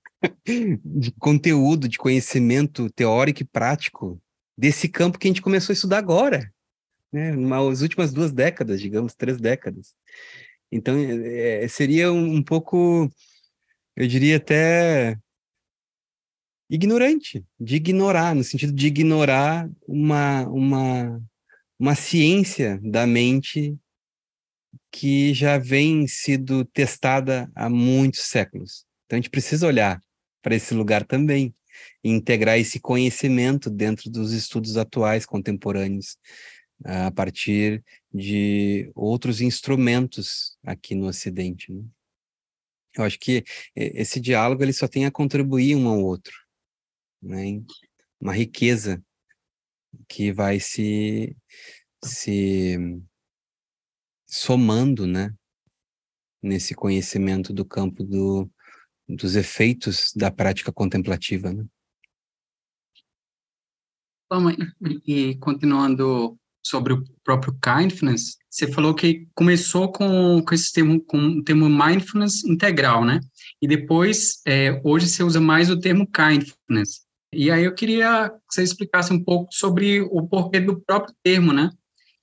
de conteúdo, de conhecimento teórico e prático desse campo que a gente começou a estudar agora, né? Nas últimas duas décadas, digamos, três décadas. Então, é, seria um, um pouco, eu diria até ignorante, de ignorar, no sentido de ignorar uma, uma, uma ciência da mente que já vem sido testada há muitos séculos. Então a gente precisa olhar para esse lugar também e integrar esse conhecimento dentro dos estudos atuais contemporâneos a partir de outros instrumentos aqui no Ocidente. Né? Eu acho que esse diálogo ele só tem a contribuir um ao outro, né? Uma riqueza que vai se se somando, né? Nesse conhecimento do campo do, dos efeitos da prática contemplativa, né? E continuando sobre o próprio kindness, você falou que começou com, com esse termo, com o termo mindfulness integral, né? E depois, é, hoje você usa mais o termo kindness. E aí eu queria que você explicasse um pouco sobre o porquê do próprio termo, né?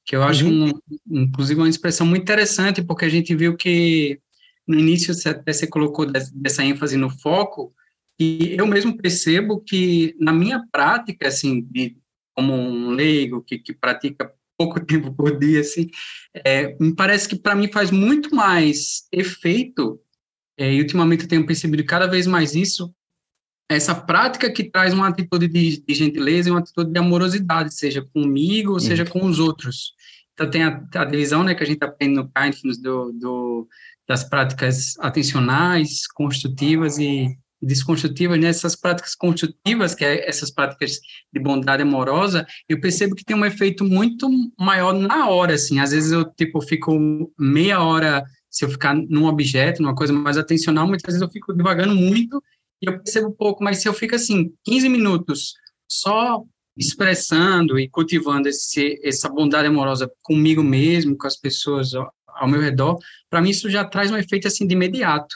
Que eu acho, uhum. um, inclusive, uma expressão muito interessante, porque a gente viu que no início você até você colocou dessa ênfase no foco, e eu mesmo percebo que na minha prática, assim, de, como um leigo que, que pratica pouco <laughs> tempo por dia, assim, é, me parece que para mim faz muito mais efeito, é, e ultimamente eu tenho percebido cada vez mais isso, essa prática que traz uma atitude de, de gentileza e uma atitude de amorosidade, seja comigo, ou seja com os outros. Então tem a, a divisão, né, que a gente aprende no Kindness do, do das práticas atencionais, construtivas e desconstrutivas, nessas né? práticas construtivas, que é essas práticas de bondade amorosa, eu percebo que tem um efeito muito maior na hora, assim, às vezes eu, tipo, fico meia hora, se eu ficar num objeto, numa coisa mais atencional, muitas vezes eu fico devagando muito, e eu percebo pouco, mas se eu fico, assim, 15 minutos só expressando e cultivando esse, essa bondade amorosa comigo mesmo, com as pessoas ao meu redor, para mim isso já traz um efeito assim de imediato.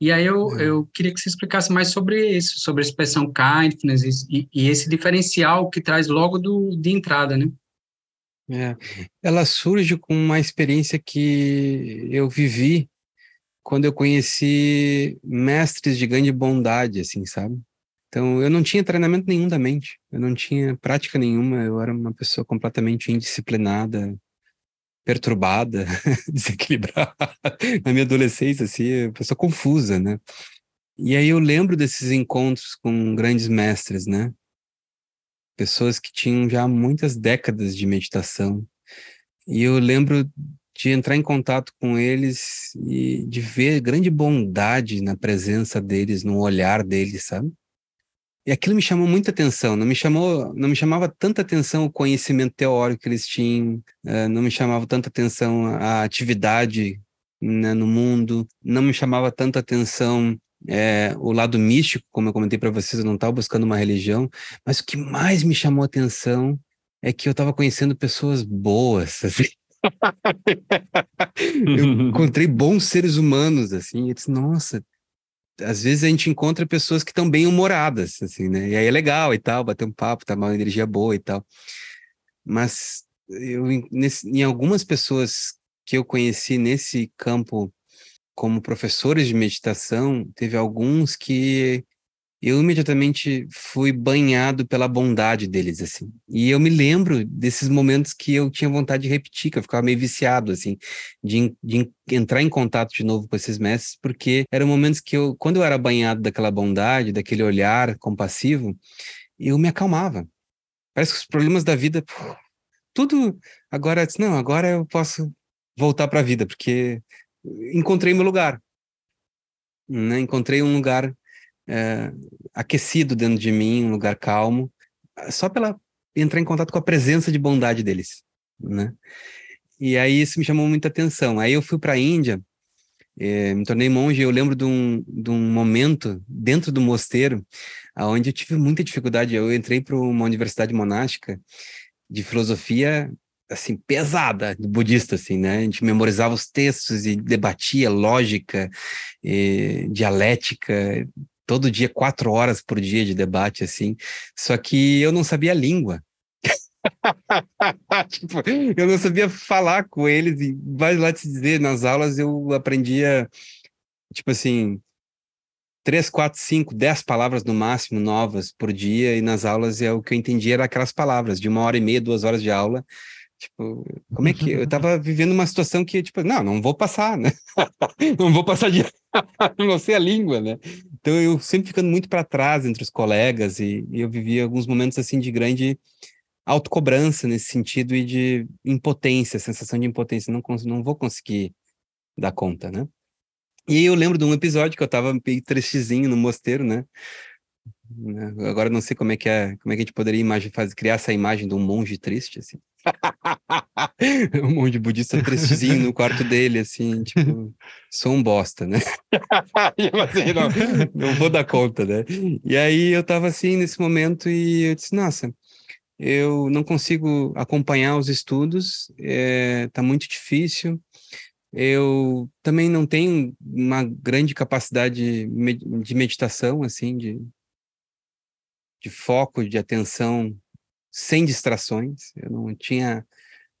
E aí eu, é. eu queria que você explicasse mais sobre isso, sobre a expressão kindness e, e esse diferencial que traz logo do, de entrada, né? É, ela surge com uma experiência que eu vivi quando eu conheci mestres de grande bondade, assim, sabe? Então, eu não tinha treinamento nenhum da mente, eu não tinha prática nenhuma, eu era uma pessoa completamente indisciplinada, perturbada, <laughs> desequilibrada. Na minha adolescência, assim, pessoa confusa, né? E aí eu lembro desses encontros com grandes mestres, né? Pessoas que tinham já muitas décadas de meditação. E eu lembro de entrar em contato com eles e de ver grande bondade na presença deles, no olhar deles, sabe? E aquilo me chamou muita atenção, não me chamou, não me chamava tanta atenção o conhecimento teórico que eles tinham, uh, não me chamava tanta atenção a atividade né, no mundo, não me chamava tanta atenção é, o lado místico, como eu comentei para vocês, eu não estava buscando uma religião, mas o que mais me chamou atenção é que eu estava conhecendo pessoas boas, <laughs> assim. Eu <laughs> encontrei bons seres humanos, assim, eu disse, nossa, às vezes a gente encontra pessoas que estão bem humoradas, assim, né? E aí é legal e tal, bater um papo, tá uma energia boa e tal. Mas eu, nesse, em algumas pessoas que eu conheci nesse campo como professores de meditação, teve alguns que eu imediatamente fui banhado pela bondade deles, assim. E eu me lembro desses momentos que eu tinha vontade de repetir, que eu ficava meio viciado, assim, de, de entrar em contato de novo com esses mestres, porque eram momentos que eu, quando eu era banhado daquela bondade, daquele olhar compassivo, eu me acalmava. Parece que os problemas da vida, tudo, agora, não, agora eu posso voltar para a vida, porque encontrei meu lugar. Né? Encontrei um lugar é, aquecido dentro de mim, um lugar calmo, só pela entrar em contato com a presença de bondade deles, né? E aí isso me chamou muita atenção. Aí eu fui para a Índia, é, me tornei monge. Eu lembro de um, de um momento dentro do mosteiro, onde eu tive muita dificuldade. Eu entrei para uma universidade monástica de filosofia assim pesada budista assim né a gente memorizava os textos e debatia lógica e dialética todo dia, quatro horas por dia de debate, assim. Só que eu não sabia a língua. <laughs> tipo, eu não sabia falar com eles e vai lá te dizer, nas aulas eu aprendia, tipo assim, três, quatro, cinco, dez palavras no máximo novas por dia, e nas aulas é o que eu entendia era aquelas palavras, de uma hora e meia, duas horas de aula. Tipo, como é que eu tava vivendo uma situação que, tipo, não, não vou passar, né? <laughs> não vou passar de <laughs> não sei a língua, né? Então eu sempre ficando muito para trás entre os colegas e, e eu vivia alguns momentos assim de grande autocobrança nesse sentido e de impotência, sensação de impotência, não, não vou conseguir dar conta, né? E eu lembro de um episódio que eu tava meio tristezinho no mosteiro, né? né? Agora não sei como é que é, como é que a gente poderia imagem, fazer, criar essa imagem de um monge triste, assim. <laughs> um monge budista tristezinho no quarto dele, assim, tipo, sou um bosta, né? <laughs> assim, não, não vou dar conta, né? E aí eu tava assim nesse momento e eu disse, nossa, eu não consigo acompanhar os estudos, é, tá muito difícil. Eu também não tenho uma grande capacidade de meditação, assim, de, de foco, de atenção, sem distrações. Eu não tinha,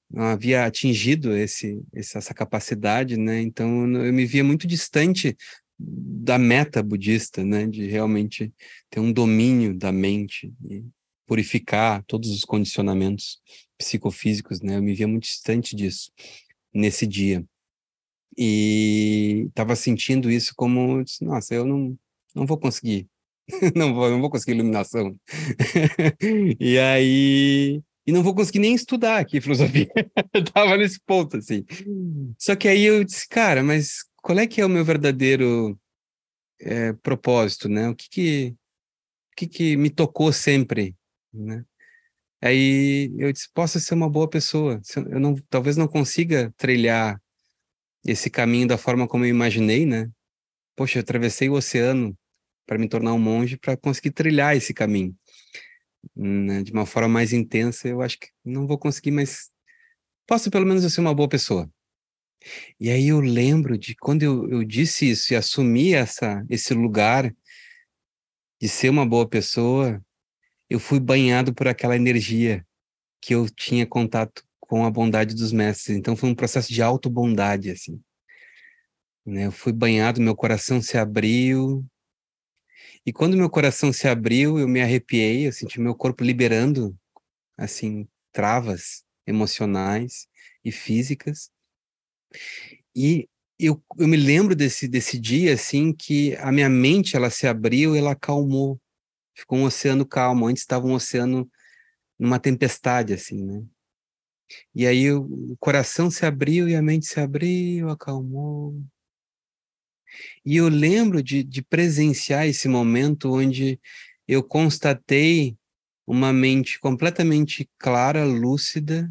não havia atingido esse, essa capacidade, né? Então eu me via muito distante da meta budista, né? De realmente ter um domínio da mente e purificar todos os condicionamentos psicofísicos, né? Eu me via muito distante disso nesse dia e estava sentindo isso como, nossa, eu não, não vou conseguir, <laughs> não vou, não vou conseguir iluminação. e aí, e não vou conseguir nem estudar aqui filosofia. <laughs> eu tava nesse ponto, assim. Só que aí eu disse, cara, mas qual é que é o meu verdadeiro é, propósito, né? O que que, o que que me tocou sempre, né? Aí eu disse, posso ser uma boa pessoa. Eu não, talvez não consiga trilhar esse caminho da forma como eu imaginei, né? Poxa, eu atravessei o oceano para me tornar um monge para conseguir trilhar esse caminho né? de uma forma mais intensa. Eu acho que não vou conseguir, mas posso pelo menos ser uma boa pessoa. E aí eu lembro de quando eu, eu disse isso e assumi essa, esse lugar de ser uma boa pessoa, eu fui banhado por aquela energia que eu tinha contato com a bondade dos mestres. Então foi um processo de auto-bondade, assim. Né? Eu fui banhado, meu coração se abriu. E quando meu coração se abriu, eu me arrepiei, eu senti meu corpo liberando, assim, travas emocionais e físicas. E eu, eu me lembro desse, desse dia, assim, que a minha mente, ela se abriu, ela acalmou. Ficou um oceano calmo. Antes estava um oceano numa tempestade, assim, né? E aí o coração se abriu e a mente se abriu, acalmou. E eu lembro de, de presenciar esse momento onde eu constatei uma mente completamente clara, lúcida,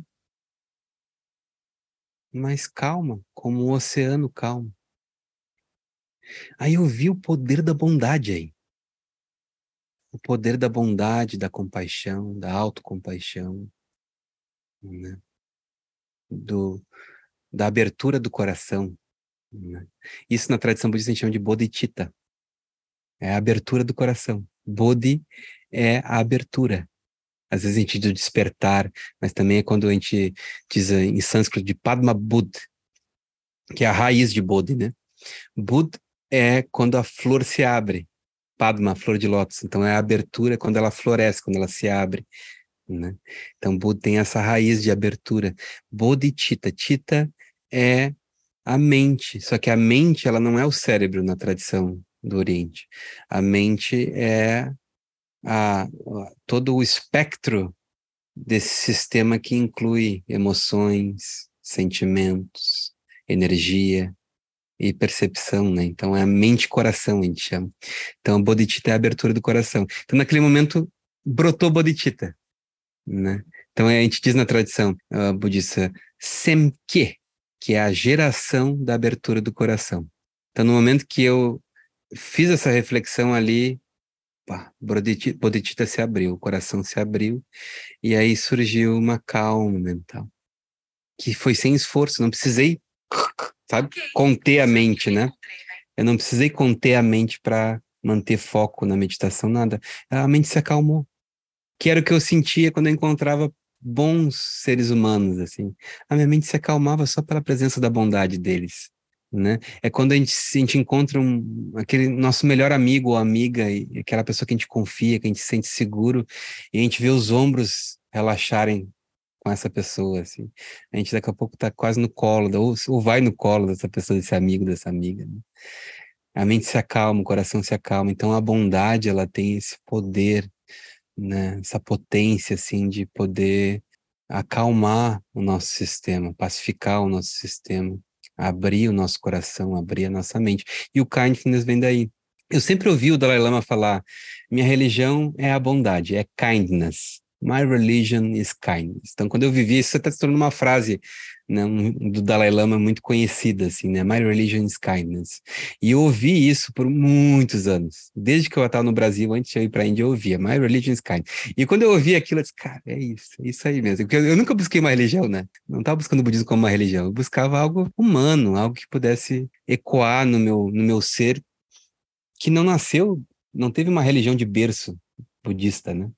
mas calma, como um oceano calmo. Aí eu vi o poder da bondade aí. O poder da bondade, da compaixão, da autocompaixão né? do, da abertura do coração. Né? Isso na tradição budista a gente chama de bodhicitta. É a abertura do coração. Bodhi é a abertura. Às vezes a gente diz despertar, mas também é quando a gente diz em sânscrito de Padma Bud, que é a raiz de Bodhi, né? Bud é quando a flor se abre. Padma, flor de lótus. Então é a abertura quando ela floresce, quando ela se abre. Né? Então, Buda tem essa raiz de abertura. Bodhicitta. Chitta é a mente, só que a mente ela não é o cérebro na tradição do Oriente. A mente é a, a, todo o espectro desse sistema que inclui emoções, sentimentos, energia e percepção, né? Então é a mente-coração, a gente chama. Então, Bodhicitta é a abertura do coração. Então, naquele momento, brotou Bodhicitta né? Então a gente diz na tradição uh, budista semke, que é a geração da abertura do coração. Então no momento que eu fiz essa reflexão ali, pá, Bodhicitta se abriu, o coração se abriu, e aí surgiu uma calma mental, que foi sem esforço, não precisei, sabe, conter a mente, né? Eu não precisei conter a mente para manter foco na meditação, nada. A mente se acalmou. Que era o que eu sentia quando eu encontrava bons seres humanos, assim. A minha mente se acalmava só pela presença da bondade deles, né? É quando a gente, a gente encontra um, aquele nosso melhor amigo ou amiga, aquela pessoa que a gente confia, que a gente se sente seguro, e a gente vê os ombros relaxarem com essa pessoa, assim. A gente daqui a pouco tá quase no colo, ou, ou vai no colo dessa pessoa, desse amigo, dessa amiga, né? A mente se acalma, o coração se acalma. Então a bondade, ela tem esse poder né, essa potência assim de poder acalmar o nosso sistema, pacificar o nosso sistema, abrir o nosso coração, abrir a nossa mente. E o kindness vem daí. Eu sempre ouvi o Dalai Lama falar: minha religião é a bondade, é kindness. My religion is kindness. Então, quando eu vivi isso, está se tornando uma frase né, do Dalai Lama muito conhecida, assim, né? My religion is kindness. E eu ouvi isso por muitos anos. Desde que eu estava no Brasil, antes de eu ir para a Índia, eu ouvia My religion is kindness. E quando eu ouvi aquilo, eu disse, cara, é isso, é isso aí mesmo. Porque eu, eu nunca busquei uma religião, né? Não estava buscando o budismo como uma religião. Eu buscava algo humano, algo que pudesse ecoar no meu, no meu ser, que não nasceu, não teve uma religião de berço budista, né?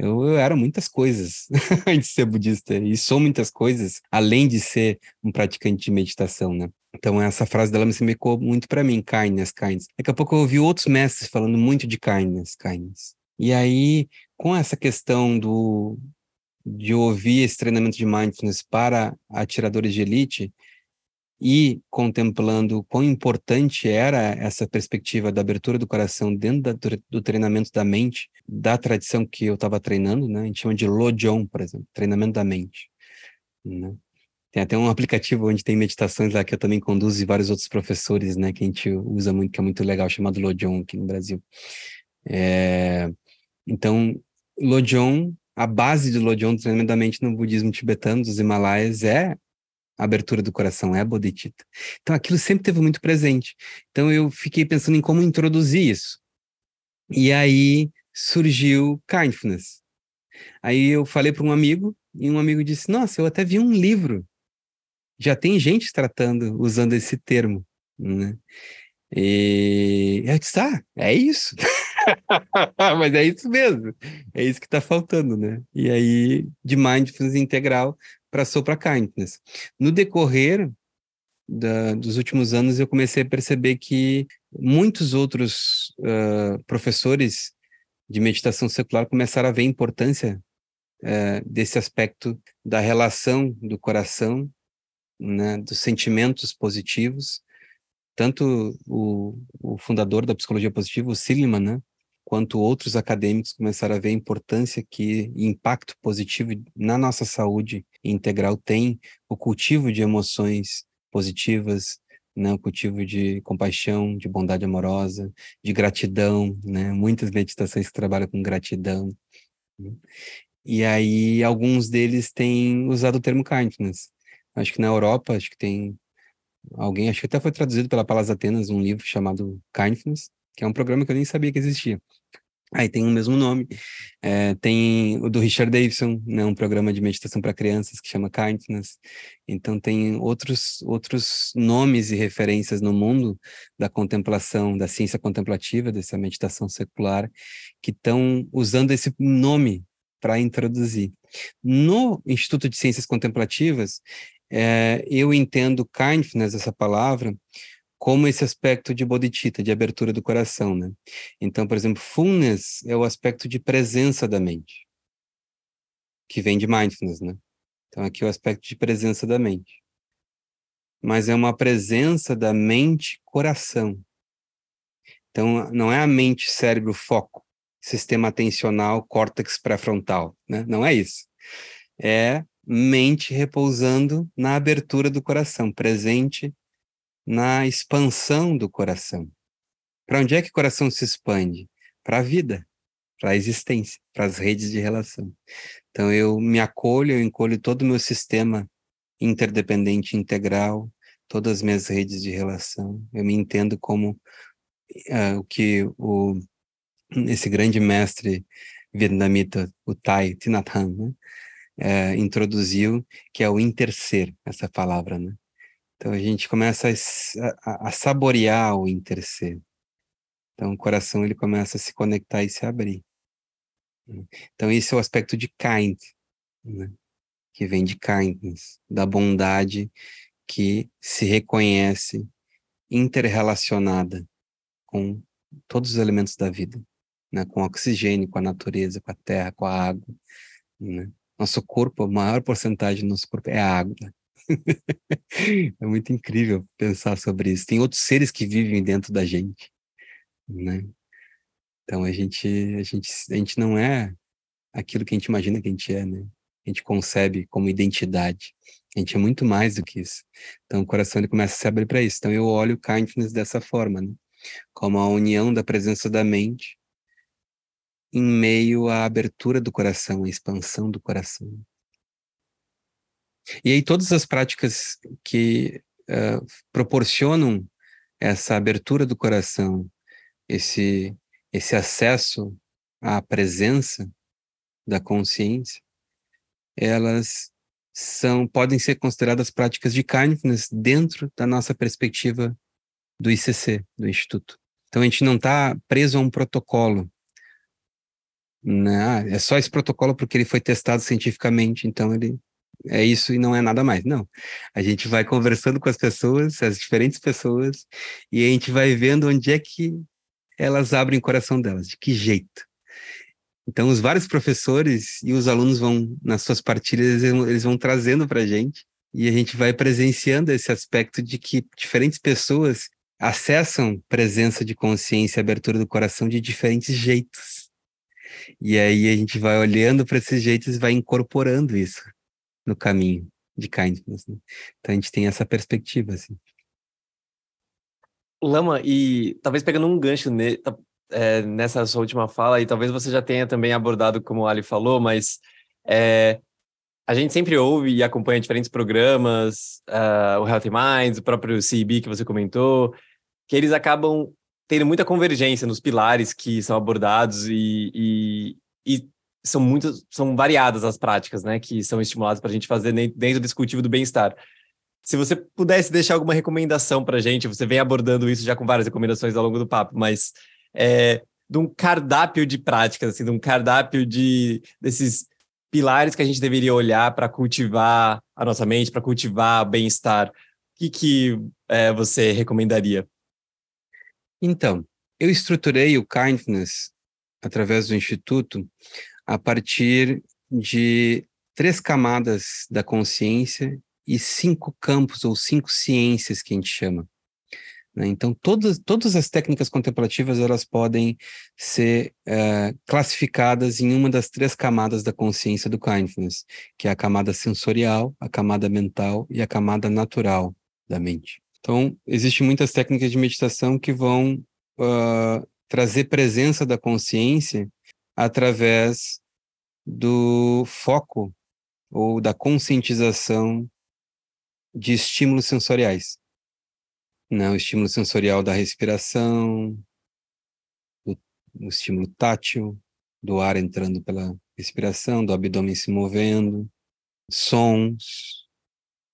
Eu, eu era muitas coisas <laughs> antes de ser budista, e sou muitas coisas, além de ser um praticante de meditação, né? Então, essa frase dela me ecoou muito para mim, kindness, kindness. Daqui a pouco eu ouvi outros mestres falando muito de kindness, kindness. E aí, com essa questão do, de ouvir esse treinamento de mindfulness para atiradores de elite, e contemplando quão importante era essa perspectiva da abertura do coração dentro da, do treinamento da mente, da tradição que eu estava treinando, né? A gente chama de Lojong, por exemplo, treinamento da mente. Né? Tem até um aplicativo onde tem meditações lá que eu também conduzo e vários outros professores, né? Que a gente usa muito, que é muito legal, chamado Lojong aqui no Brasil. É... Então, Lojong, a base do Lojong, treinamento da mente no budismo tibetano, dos Himalaias, é a abertura do coração, é a bodhicitta. Então aquilo sempre teve muito presente. Então eu fiquei pensando em como introduzir isso. E aí surgiu kindness. Aí eu falei para um amigo e um amigo disse: "Nossa, eu até vi um livro. Já tem gente tratando usando esse termo, né?" E eu disse: "Ah, é isso." <laughs> <laughs> Mas é isso mesmo. É isso que está faltando, né? E aí, de mindfulness integral, para kindness. No decorrer da, dos últimos anos, eu comecei a perceber que muitos outros uh, professores de meditação secular começaram a ver a importância uh, desse aspecto da relação do coração, né, dos sentimentos positivos. Tanto o, o fundador da psicologia positiva, o Silliman, né, quanto outros acadêmicos começaram a ver a importância que impacto positivo na nossa saúde integral tem o cultivo de emoções positivas, né, o cultivo de compaixão, de bondade amorosa, de gratidão, né, muitas meditações que trabalham com gratidão. E aí alguns deles têm usado o termo kindness. Acho que na Europa, acho que tem alguém, acho que até foi traduzido pela Palas Atenas um livro chamado Kindness, que é um programa que eu nem sabia que existia. Aí tem o mesmo nome. É, tem o do Richard Davidson, né, um programa de meditação para crianças que chama Kindness. Então tem outros outros nomes e referências no mundo da contemplação, da ciência contemplativa, dessa meditação secular, que estão usando esse nome para introduzir. No Instituto de Ciências Contemplativas, é, eu entendo kindness, essa palavra, como esse aspecto de bodhicitta, de abertura do coração, né? Então, por exemplo, fullness é o aspecto de presença da mente, que vem de mindfulness, né? Então, aqui é o aspecto de presença da mente. Mas é uma presença da mente-coração. Então, não é a mente, cérebro, foco, sistema atencional, córtex pré-frontal, né? Não é isso. É mente repousando na abertura do coração, presente na expansão do coração. Para onde é que o coração se expande? Para a vida, para a existência, para as redes de relação. Então eu me acolho, eu encolho todo o meu sistema interdependente integral, todas as minhas redes de relação. Eu me entendo como uh, o que o esse grande mestre vietnamita, o Thai Thich Hanh, né, uh, introduziu, que é o interser, essa palavra, né? Então a gente começa a, a, saborear o interser. Então, o coração ele começa a se conectar e se abrir. Então, esse é o aspecto de kind, né? que vem de kindness, da bondade que se reconhece interrelacionada com todos os elementos da vida, né? com o oxigênio, com a natureza, com a terra, com a água. Né? Nosso corpo, a maior porcentagem do nosso corpo é água. <laughs> é muito incrível pensar sobre isso. Tem outros seres que vivem dentro da gente, né? Então a gente, a gente, a gente não é aquilo que a gente imagina que a gente é, né? A gente concebe como identidade. A gente é muito mais do que isso. Então o coração ele começa a se abrir para isso. Então eu olho o kindness dessa forma, né? Como a união da presença da mente em meio à abertura do coração, à expansão do coração. E aí todas as práticas que uh, proporcionam essa abertura do coração, esse esse acesso à presença da consciência, elas são podem ser consideradas práticas de kindness dentro da nossa perspectiva do ICC, do Instituto. Então a gente não está preso a um protocolo. Né? Ah, é só esse protocolo porque ele foi testado cientificamente, então ele é isso e não é nada mais. Não. A gente vai conversando com as pessoas, as diferentes pessoas, e a gente vai vendo onde é que elas abrem o coração delas, de que jeito. Então, os vários professores e os alunos vão, nas suas partilhas, eles vão trazendo para a gente, e a gente vai presenciando esse aspecto de que diferentes pessoas acessam presença de consciência e abertura do coração de diferentes jeitos. E aí a gente vai olhando para esses jeitos e vai incorporando isso no caminho de kindness. Né? Então a gente tem essa perspectiva, assim. Lama, e talvez pegando um gancho ne, é, nessa sua última fala, e talvez você já tenha também abordado, como o Ali falou, mas é, a gente sempre ouve e acompanha diferentes programas, uh, o Healthy Minds, o próprio CIB que você comentou, que eles acabam tendo muita convergência nos pilares que são abordados e, e, e são muito, são variadas as práticas, né, que são estimuladas para a gente fazer dentro desse cultivo do bem-estar. Se você pudesse deixar alguma recomendação para a gente, você vem abordando isso já com várias recomendações ao longo do papo, mas é, de um cardápio de práticas, assim, de um cardápio de desses pilares que a gente deveria olhar para cultivar a nossa mente, para cultivar bem-estar, o que, que é, você recomendaria? Então, eu estruturei o Kindness através do Instituto a partir de três camadas da consciência e cinco campos ou cinco ciências que a gente chama. Né? Então, todas, todas as técnicas contemplativas elas podem ser é, classificadas em uma das três camadas da consciência do kindness, que é a camada sensorial, a camada mental e a camada natural da mente. Então, existem muitas técnicas de meditação que vão uh, trazer presença da consciência através do foco ou da conscientização de estímulos sensoriais. Né? O estímulo sensorial da respiração, o estímulo tátil, do ar entrando pela respiração, do abdômen se movendo, sons,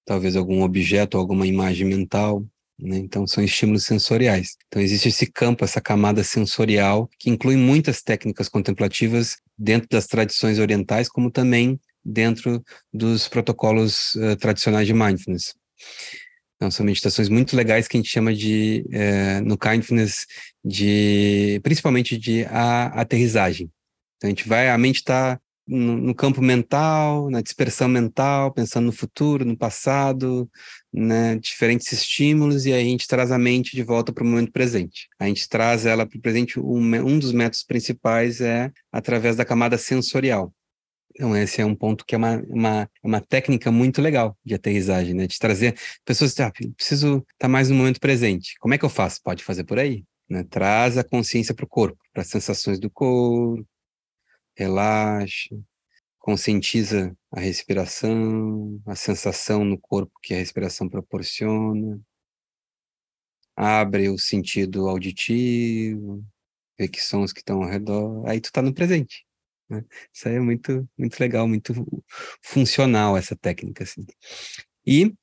talvez algum objeto, alguma imagem mental. Né? Então, são estímulos sensoriais. Então, existe esse campo, essa camada sensorial, que inclui muitas técnicas contemplativas dentro das tradições orientais, como também dentro dos protocolos uh, tradicionais de mindfulness. Então, são meditações muito legais que a gente chama de, uh, no kindness, de, principalmente de a, aterrissagem. Então, a gente vai, a mente está no, no, campo mental, na dispersão mental, pensando no futuro, no passado, né, diferentes estímulos, e aí a gente traz a mente de volta para o momento presente. A gente traz ela para o presente, um, um dos métodos principais é através da camada sensorial. Então, esse é um ponto que é uma, uma, uma técnica muito legal de aterrissagem, né? De trazer pessoas, ah, preciso estar tá mais no momento presente. Como é que eu faço? Pode fazer por aí. Né? Traz a consciência para o corpo, para as sensações do corpo, relaxa, conscientiza a respiração, a sensação no corpo que a respiração proporciona, abre o sentido auditivo, vê que sons que estão ao redor, aí tu está no presente. Né? Isso aí é muito, muito legal, muito funcional essa técnica. Assim. E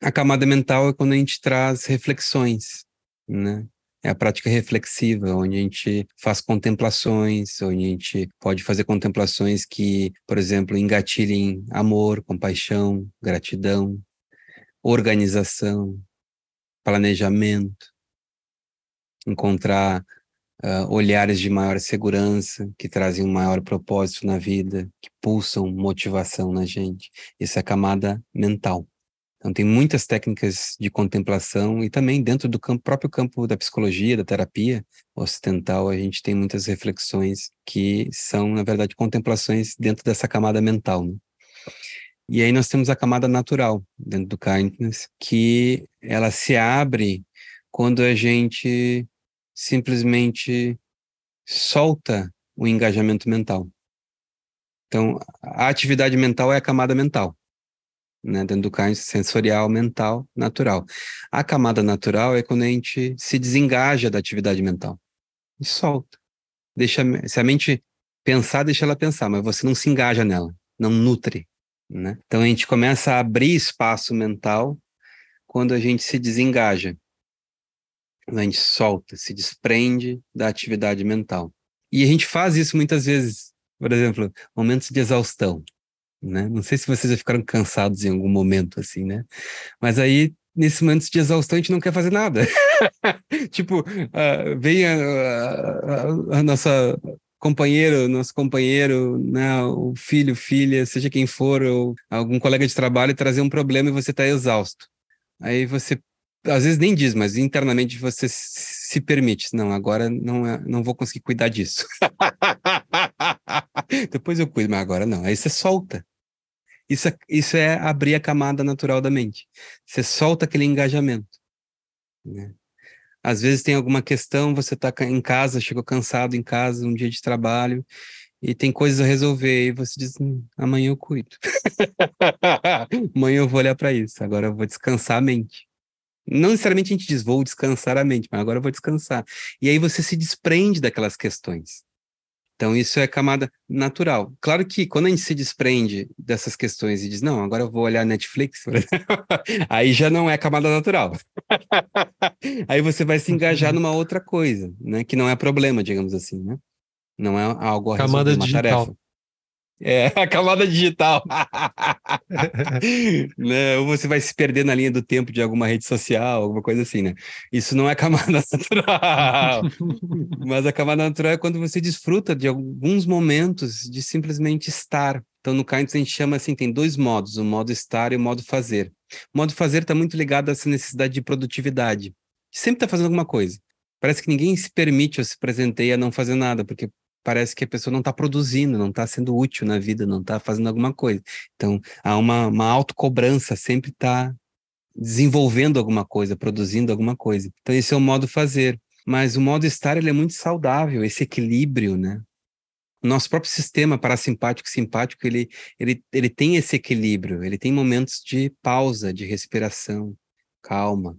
a camada mental é quando a gente traz reflexões, né? É a prática reflexiva, onde a gente faz contemplações, onde a gente pode fazer contemplações que, por exemplo, engatilhem amor, compaixão, gratidão, organização, planejamento, encontrar uh, olhares de maior segurança, que trazem um maior propósito na vida, que pulsam motivação na gente. Isso é a camada mental. Então, tem muitas técnicas de contemplação e também dentro do campo, próprio campo da psicologia, da terapia ocidental, a gente tem muitas reflexões que são, na verdade, contemplações dentro dessa camada mental. Né? E aí nós temos a camada natural dentro do kindness, que ela se abre quando a gente simplesmente solta o engajamento mental. Então, a atividade mental é a camada mental né, dentro do carne sensorial, mental, natural. A camada natural é quando a gente se desengaja da atividade mental e solta. Deixa, se a mente pensar, deixa ela pensar, mas você não se engaja nela, não nutre. Né? Então a gente começa a abrir espaço mental quando a gente se desengaja. A gente solta, se desprende da atividade mental. E a gente faz isso muitas vezes, por exemplo, momentos de exaustão né? Não sei se vocês já ficaram cansados em algum momento, assim, né? Mas aí, nesse momento de exaustão, a gente não quer fazer nada. <laughs> tipo, uh, vem a, a, a, nossa companheiro, nosso companheiro, né, o filho, filha, seja quem for, ou algum colega de trabalho trazer um problema e você está exausto. Aí você, às vezes nem diz, mas internamente você se permite, não, agora não, é, não vou conseguir cuidar disso. <laughs> Depois eu cuido, mas agora não. Aí você solta. Isso é, isso é abrir a camada natural da mente. Você solta aquele engajamento. Né? Às vezes tem alguma questão, você está em casa, chegou cansado em casa, um dia de trabalho, e tem coisas a resolver, e você diz: hum, amanhã eu cuido. <laughs> amanhã eu vou olhar para isso, agora eu vou descansar a mente. Não necessariamente a gente diz, vou descansar a mente, mas agora eu vou descansar. E aí você se desprende daquelas questões. Então, isso é camada natural. Claro que quando a gente se desprende dessas questões e diz, não, agora eu vou olhar Netflix, <laughs> aí já não é camada natural. <laughs> aí você vai se engajar numa outra coisa, né? Que não é problema, digamos assim, né? Não é algo a camada uma digital. tarefa. É, <laughs> a camada digital. <laughs> né? Ou você vai se perder na linha do tempo de alguma rede social, alguma coisa assim, né? Isso não é <laughs> camada natural. Mas a camada natural é quando você desfruta de alguns momentos de simplesmente estar. Então, no Kindness, a gente chama assim, tem dois modos, o modo estar e o modo fazer. O modo fazer está muito ligado a essa necessidade de produtividade. Sempre está fazendo alguma coisa. Parece que ninguém se permite ou se presenteia a não fazer nada, porque parece que a pessoa não está produzindo, não está sendo útil na vida, não está fazendo alguma coisa. Então, há uma, uma autocobrança, sempre está desenvolvendo alguma coisa, produzindo alguma coisa. Então, esse é o modo fazer. Mas o modo estar, ele é muito saudável, esse equilíbrio, né? Nosso próprio sistema parasimpático simpático, ele, ele, ele tem esse equilíbrio, ele tem momentos de pausa, de respiração, calma,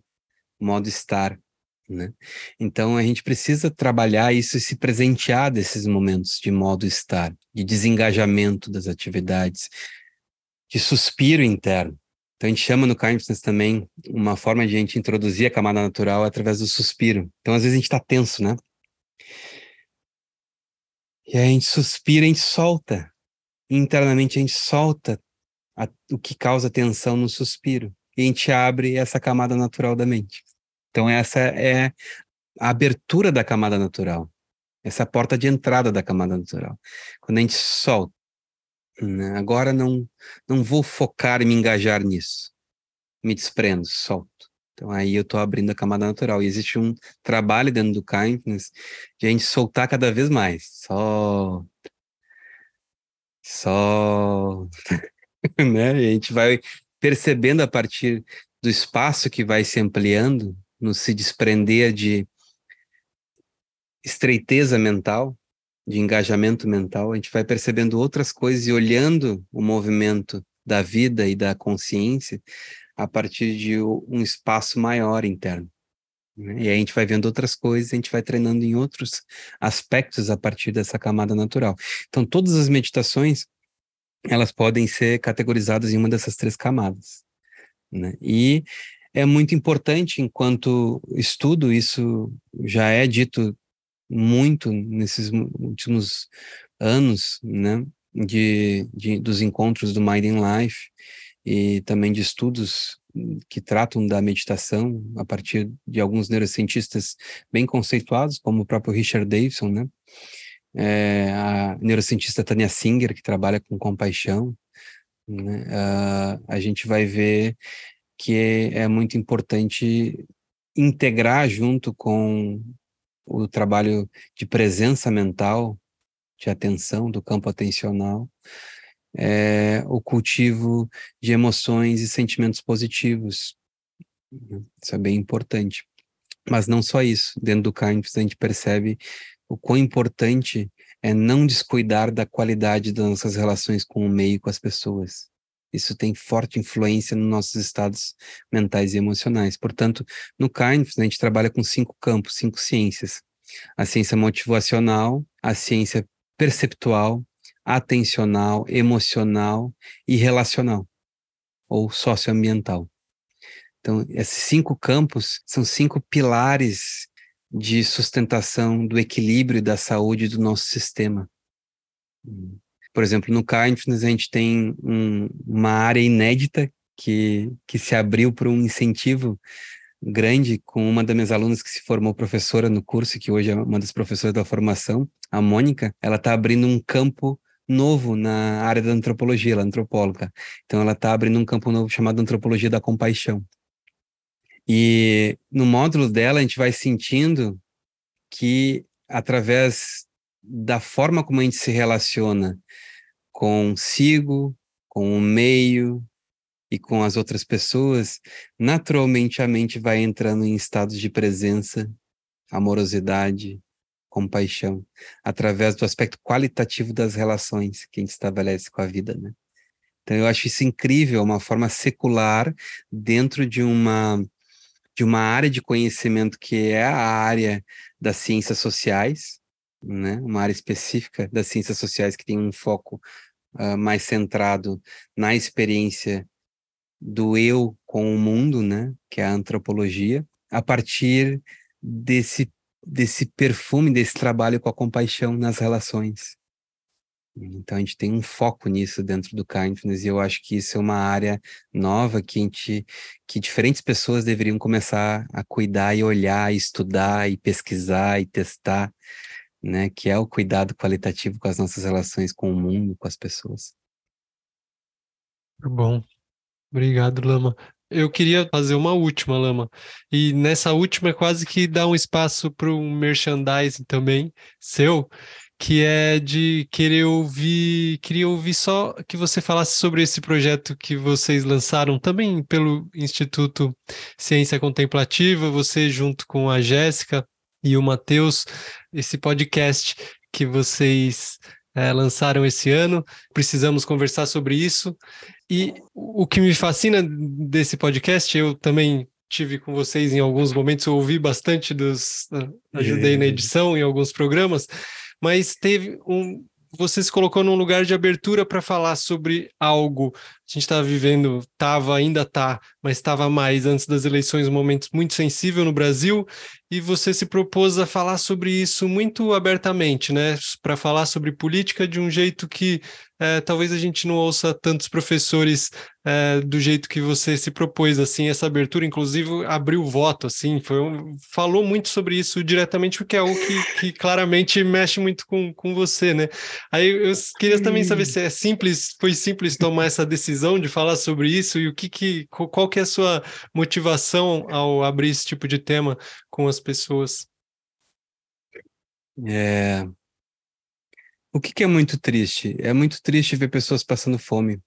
modo estar. Né? Então a gente precisa trabalhar isso e se presentear desses momentos de modo estar, de desengajamento das atividades, de suspiro interno. Então a gente chama no Kindness também uma forma de a gente introduzir a camada natural através do suspiro. Então às vezes a gente está tenso, né? E aí a gente suspira, a gente solta. Internamente a gente solta a, o que causa tensão no suspiro. E a gente abre essa camada natural da mente. Então, essa é a abertura da camada natural, essa é porta de entrada da camada natural. Quando a gente solta, né? agora não, não vou focar e me engajar nisso, me desprendo, solto. Então, aí eu estou abrindo a camada natural. E existe um trabalho dentro do kindness de a gente soltar cada vez mais. Só. Só. <laughs> né? E a gente vai percebendo a partir do espaço que vai se ampliando nos se desprender de estreiteza mental, de engajamento mental, a gente vai percebendo outras coisas e olhando o movimento da vida e da consciência a partir de um espaço maior interno. Né? E a gente vai vendo outras coisas, a gente vai treinando em outros aspectos a partir dessa camada natural. Então, todas as meditações, elas podem ser categorizadas em uma dessas três camadas. Né? E é muito importante enquanto estudo, isso já é dito muito nesses últimos anos, né, de, de dos encontros do Mind in Life e também de estudos que tratam da meditação a partir de alguns neurocientistas bem conceituados, como o próprio Richard Davidson, né? É, a neurocientista Tania Singer, que trabalha com compaixão, né? Uh, a gente vai ver que é, muito importante integrar junto com o trabalho de presença mental, de atenção, do campo atencional, é, o cultivo de emoções e sentimentos positivos. Isso é bem importante. Mas não só isso. Dentro do Kindness a gente percebe o quão importante é não descuidar da qualidade das nossas relações com o meio e com as pessoas. Isso tem forte influência nos nossos estados mentais e emocionais. Portanto, no Kindness a gente trabalha com cinco campos, cinco ciências. A ciência motivacional, a ciência perceptual, atencional, emocional e relacional, ou socioambiental. Então, esses cinco campos são cinco pilares de sustentação do equilíbrio e da saúde do nosso sistema. Por exemplo, no Kindness a gente tem um, uma área inédita que, que se abriu para um incentivo grande com uma das minhas alunas que se formou professora no curso, que hoje é uma das professoras da formação, a Mônica, ela está abrindo um campo novo na área da antropologia, ela é antropóloga. Então ela está abrindo um campo novo chamado Antropologia da Compaixão. E no módulo dela a gente vai sentindo que através da forma como a gente se relaciona consigo, com o meio e com as outras pessoas, naturalmente a mente vai entrando em estados de presença, amorosidade, compaixão, através do aspecto qualitativo das relações que a gente estabelece com a vida, né? Então eu acho isso incrível, uma forma secular dentro de uma de uma área de conhecimento que é a área das ciências sociais, né? Uma área específica das ciências sociais que tem um foco uh, mais centrado na experiência do eu com o mundo, né? Que é a antropologia, a partir desse desse perfume, desse trabalho com a compaixão nas relações. Então a gente tem um foco nisso dentro do kindness e eu acho que isso é uma área nova que a gente, que diferentes pessoas deveriam começar a cuidar e olhar, e estudar e pesquisar e testar, né? Que é o cuidado qualitativo com as nossas relações com o mundo, com as pessoas. Bom, obrigado, Lama. Eu queria fazer uma última, Lama. E nessa última é quase que dá um espaço para um merchandising também seu, que é de querer ouvir, queria ouvir só que você falasse sobre esse projeto que vocês lançaram também pelo Instituto Ciência Contemplativa, você junto com a Jéssica e o Matheus, esse podcast que vocês é, lançaram esse ano. Precisamos conversar sobre isso. E o que me fascina desse podcast, eu também tive com vocês em alguns momentos, eu ouvi bastante dos. ajudei na edição em alguns programas, mas teve um. Você se colocou num lugar de abertura para falar sobre algo. A gente estava vivendo, estava, ainda está, mas estava mais antes das eleições, um momento muito sensível no Brasil, e você se propôs a falar sobre isso muito abertamente, né? Para falar sobre política de um jeito que é, talvez a gente não ouça tantos professores é, do jeito que você se propôs, assim, essa abertura, inclusive abriu o voto, assim, foi um, falou muito sobre isso diretamente, porque é algo que, que claramente mexe muito com, com você, né? Aí eu queria também saber se é simples, foi simples tomar essa decisão de falar sobre isso e o que, que qual que é a sua motivação ao abrir esse tipo de tema com as pessoas? É, o que, que é muito triste? É muito triste ver pessoas passando fome.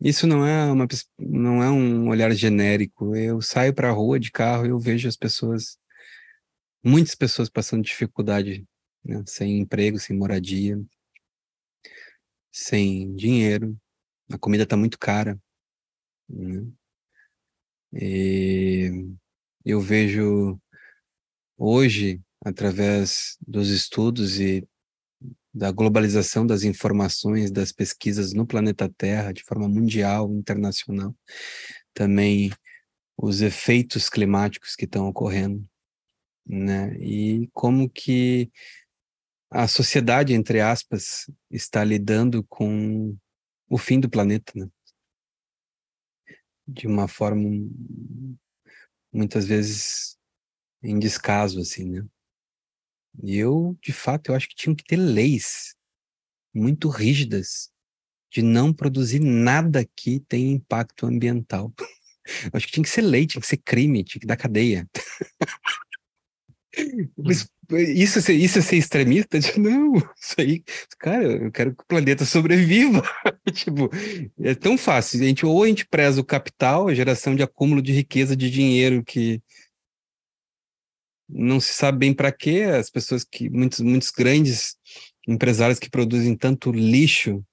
Isso não é uma não é um olhar genérico. Eu saio para a rua de carro e eu vejo as pessoas, muitas pessoas passando dificuldade, né? sem emprego, sem moradia, sem dinheiro. A comida está muito cara. Né? E eu vejo hoje, através dos estudos e da globalização das informações, das pesquisas no planeta Terra, de forma mundial, internacional. Também os efeitos climáticos que estão ocorrendo, né? E como que a sociedade, entre aspas, está lidando com o fim do planeta, né? De uma forma muitas vezes em descaso, assim, né? E eu, de fato, eu acho que tinham que ter leis muito rígidas de não produzir nada que tenha impacto ambiental. Eu <laughs> acho que tinha que ser lei, tinha que ser crime, tinha que dar cadeia. <laughs> Mas isso, isso é ser extremista? <laughs> Não, isso aí, cara, eu quero que o planeta sobreviva. <laughs> tipo, é tão fácil. A gente, ou a gente preza o capital, a geração de acúmulo de riqueza, de dinheiro que não se sabe bem para quê, as pessoas que, muitos, muitos grandes empresários que produzem tanto lixo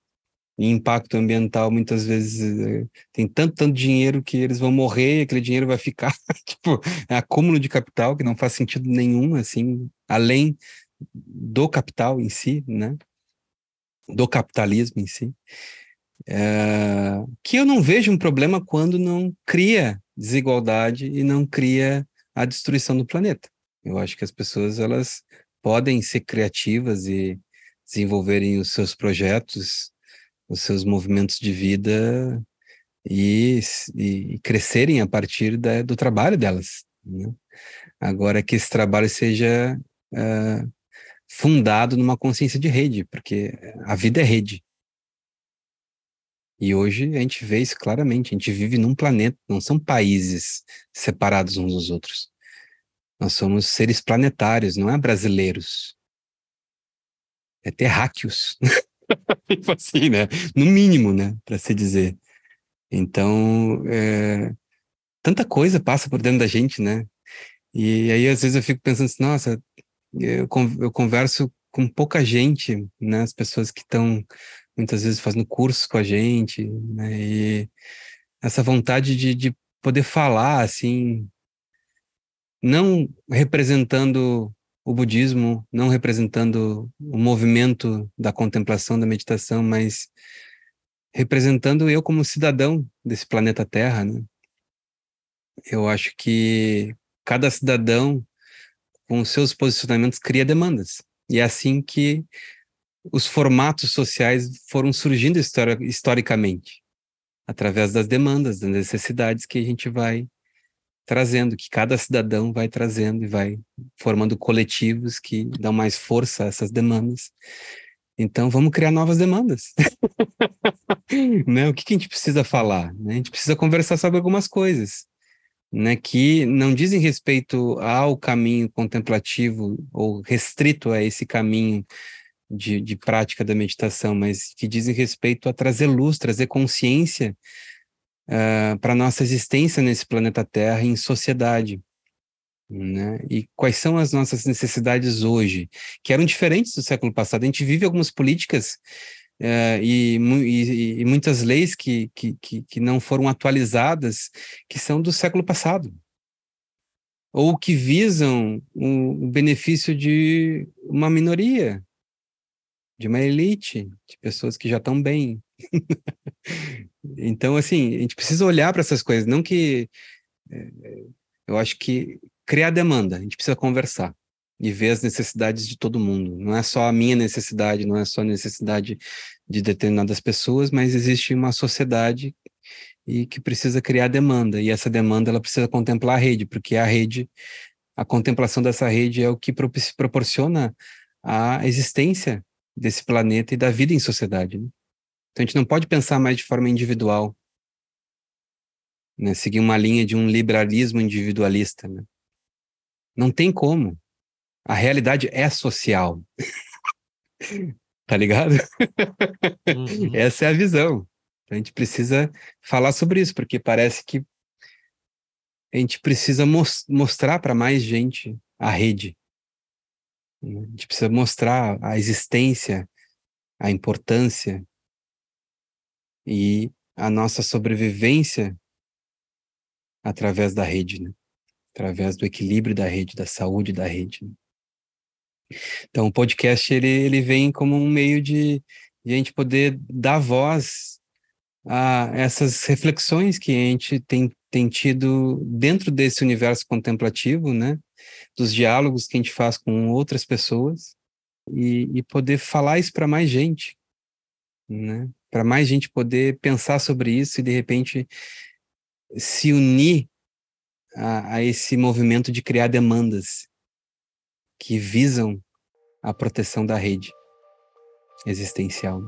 e impacto ambiental, muitas vezes é, tem tanto, tanto dinheiro que eles vão morrer aquele dinheiro vai ficar, <laughs> tipo, é acúmulo de capital que não faz sentido nenhum, assim, além do capital em si, né? Do capitalismo em si. É, que eu não vejo um problema quando não cria desigualdade e não cria a destruição do planeta. Eu acho que as pessoas elas podem ser criativas e desenvolverem os seus projetos, os seus movimentos de vida e, e crescerem a partir da, do trabalho delas. Né? Agora que esse trabalho seja uh, fundado numa consciência de rede, porque a vida é rede. E hoje a gente vê isso claramente. A gente vive num planeta, não são países separados uns dos outros. Nós somos seres planetários, não é brasileiros. É terráqueos. <laughs> <laughs> tipo assim, né? No mínimo, né? Para se dizer. Então, é... tanta coisa passa por dentro da gente, né? E aí, às vezes, eu fico pensando assim, nossa, eu, converso com pouca gente, né? As pessoas que estão, muitas vezes, fazendo cursos com a gente, né? E essa vontade de, de poder falar, assim, não representando o budismo, não representando o movimento da contemplação, da meditação, mas representando eu como cidadão desse planeta Terra, né? Eu acho que cada cidadão, com seus posicionamentos, cria demandas. E é assim que os formatos sociais foram surgindo historicamente, através das demandas, das necessidades que a gente vai trazendo, que cada cidadão vai trazendo e vai formando coletivos que dão mais força a essas demandas. Então, vamos criar novas demandas. <laughs> né? O que, que, a gente precisa falar? Né? A gente precisa conversar sobre algumas coisas né? que não dizem respeito ao caminho contemplativo ou restrito a esse caminho de, de prática da meditação, mas que dizem respeito a trazer luz, trazer consciência uh, ah, para nossa existência nesse planeta Terra em sociedade. Né? E quais são as nossas necessidades hoje, que eram diferentes do século passado. A gente vive algumas políticas uh, e, e, e, muitas leis que, que, que, que não foram atualizadas, que são do século passado ou que visam o, benefício de uma minoria, de uma elite, de pessoas que já estão bem. Então, assim, a gente precisa olhar para essas coisas, não que. É, eu acho que criar demanda, a gente precisa conversar e ver as necessidades de todo mundo. Não é só a minha necessidade, não é só a necessidade de determinadas pessoas, mas existe uma sociedade e que precisa criar demanda e essa demanda ela precisa contemplar a rede, porque a rede, a contemplação dessa rede é o que proporciona a existência desse planeta e da vida em sociedade. Né? Então a gente não pode pensar mais de forma individual, né? seguir uma linha de um liberalismo individualista. Né? Não tem como. A realidade é social. <laughs> tá ligado? Uhum. <laughs> Essa é a visão. A gente precisa falar sobre isso, porque parece que a gente precisa mos mostrar para mais gente a rede. A gente precisa mostrar a existência, a importância e a nossa sobrevivência através da rede, né? através do equilíbrio da rede, da saúde da rede. Né? Então, o podcast ele, ele vem como um meio de, de a gente poder dar voz a essas reflexões que a gente tem, tem tido dentro desse universo contemplativo, né? Dos diálogos que a gente faz com outras pessoas e, e poder falar isso para mais gente, né? Para mais gente poder pensar sobre isso e de repente se unir a, a esse movimento de criar demandas que visam a proteção da rede existencial.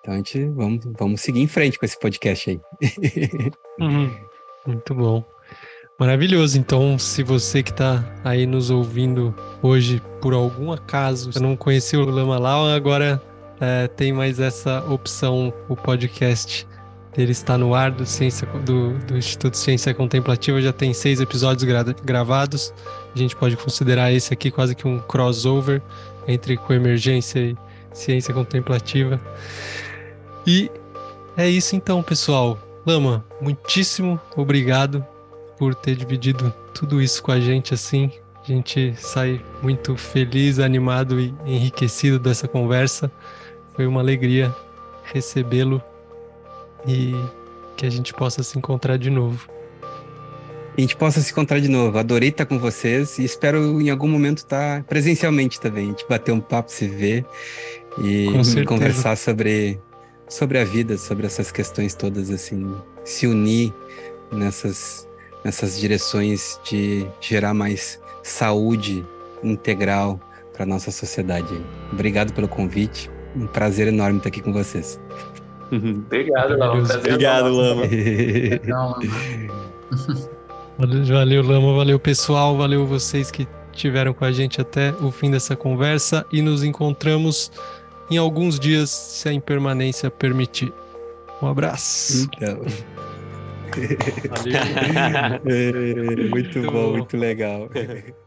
Então a gente vamos, vamos seguir em frente com esse podcast aí. <laughs> Uhum. Muito bom. Maravilhoso. Então, se você que está aí nos ouvindo hoje, por algum acaso, não conheceu o Lama Lau, agora é, tem mais essa opção, o podcast ele está no ar do, Ciência, do, do Instituto Ciência Contemplativa, já tem seis episódios gra gravados. A gente pode considerar esse aqui quase que um crossover entre coemergência e ciência contemplativa. E é isso então, pessoal. Lama, muitíssimo obrigado por ter dividido tudo isso com a gente assim. A gente sai muito feliz, animado e enriquecido dessa conversa. Foi uma alegria recebê-lo e que a gente possa se encontrar de novo. A gente possa se encontrar de novo. Adorei estar com vocês e espero em algum momento estar presencialmente também. A gente bater um papo, se ver e conversar sobre, sobre a vida, sobre essas questões todas, assim, se unir nessas, nessas direções de gerar mais saúde integral para nossa sociedade. Obrigado pelo convite. Um prazer enorme estar aqui com vocês. Obrigado, Lama. Obrigado, Lama. Valeu, Lama. Valeu, pessoal. Valeu vocês que tiveram com a gente até o fim dessa conversa e nos encontramos em alguns dias, se a impermanência permitir. Um abraço. Então. Valeu. muito, <laughs> muito bom, bom, muito legal. <laughs>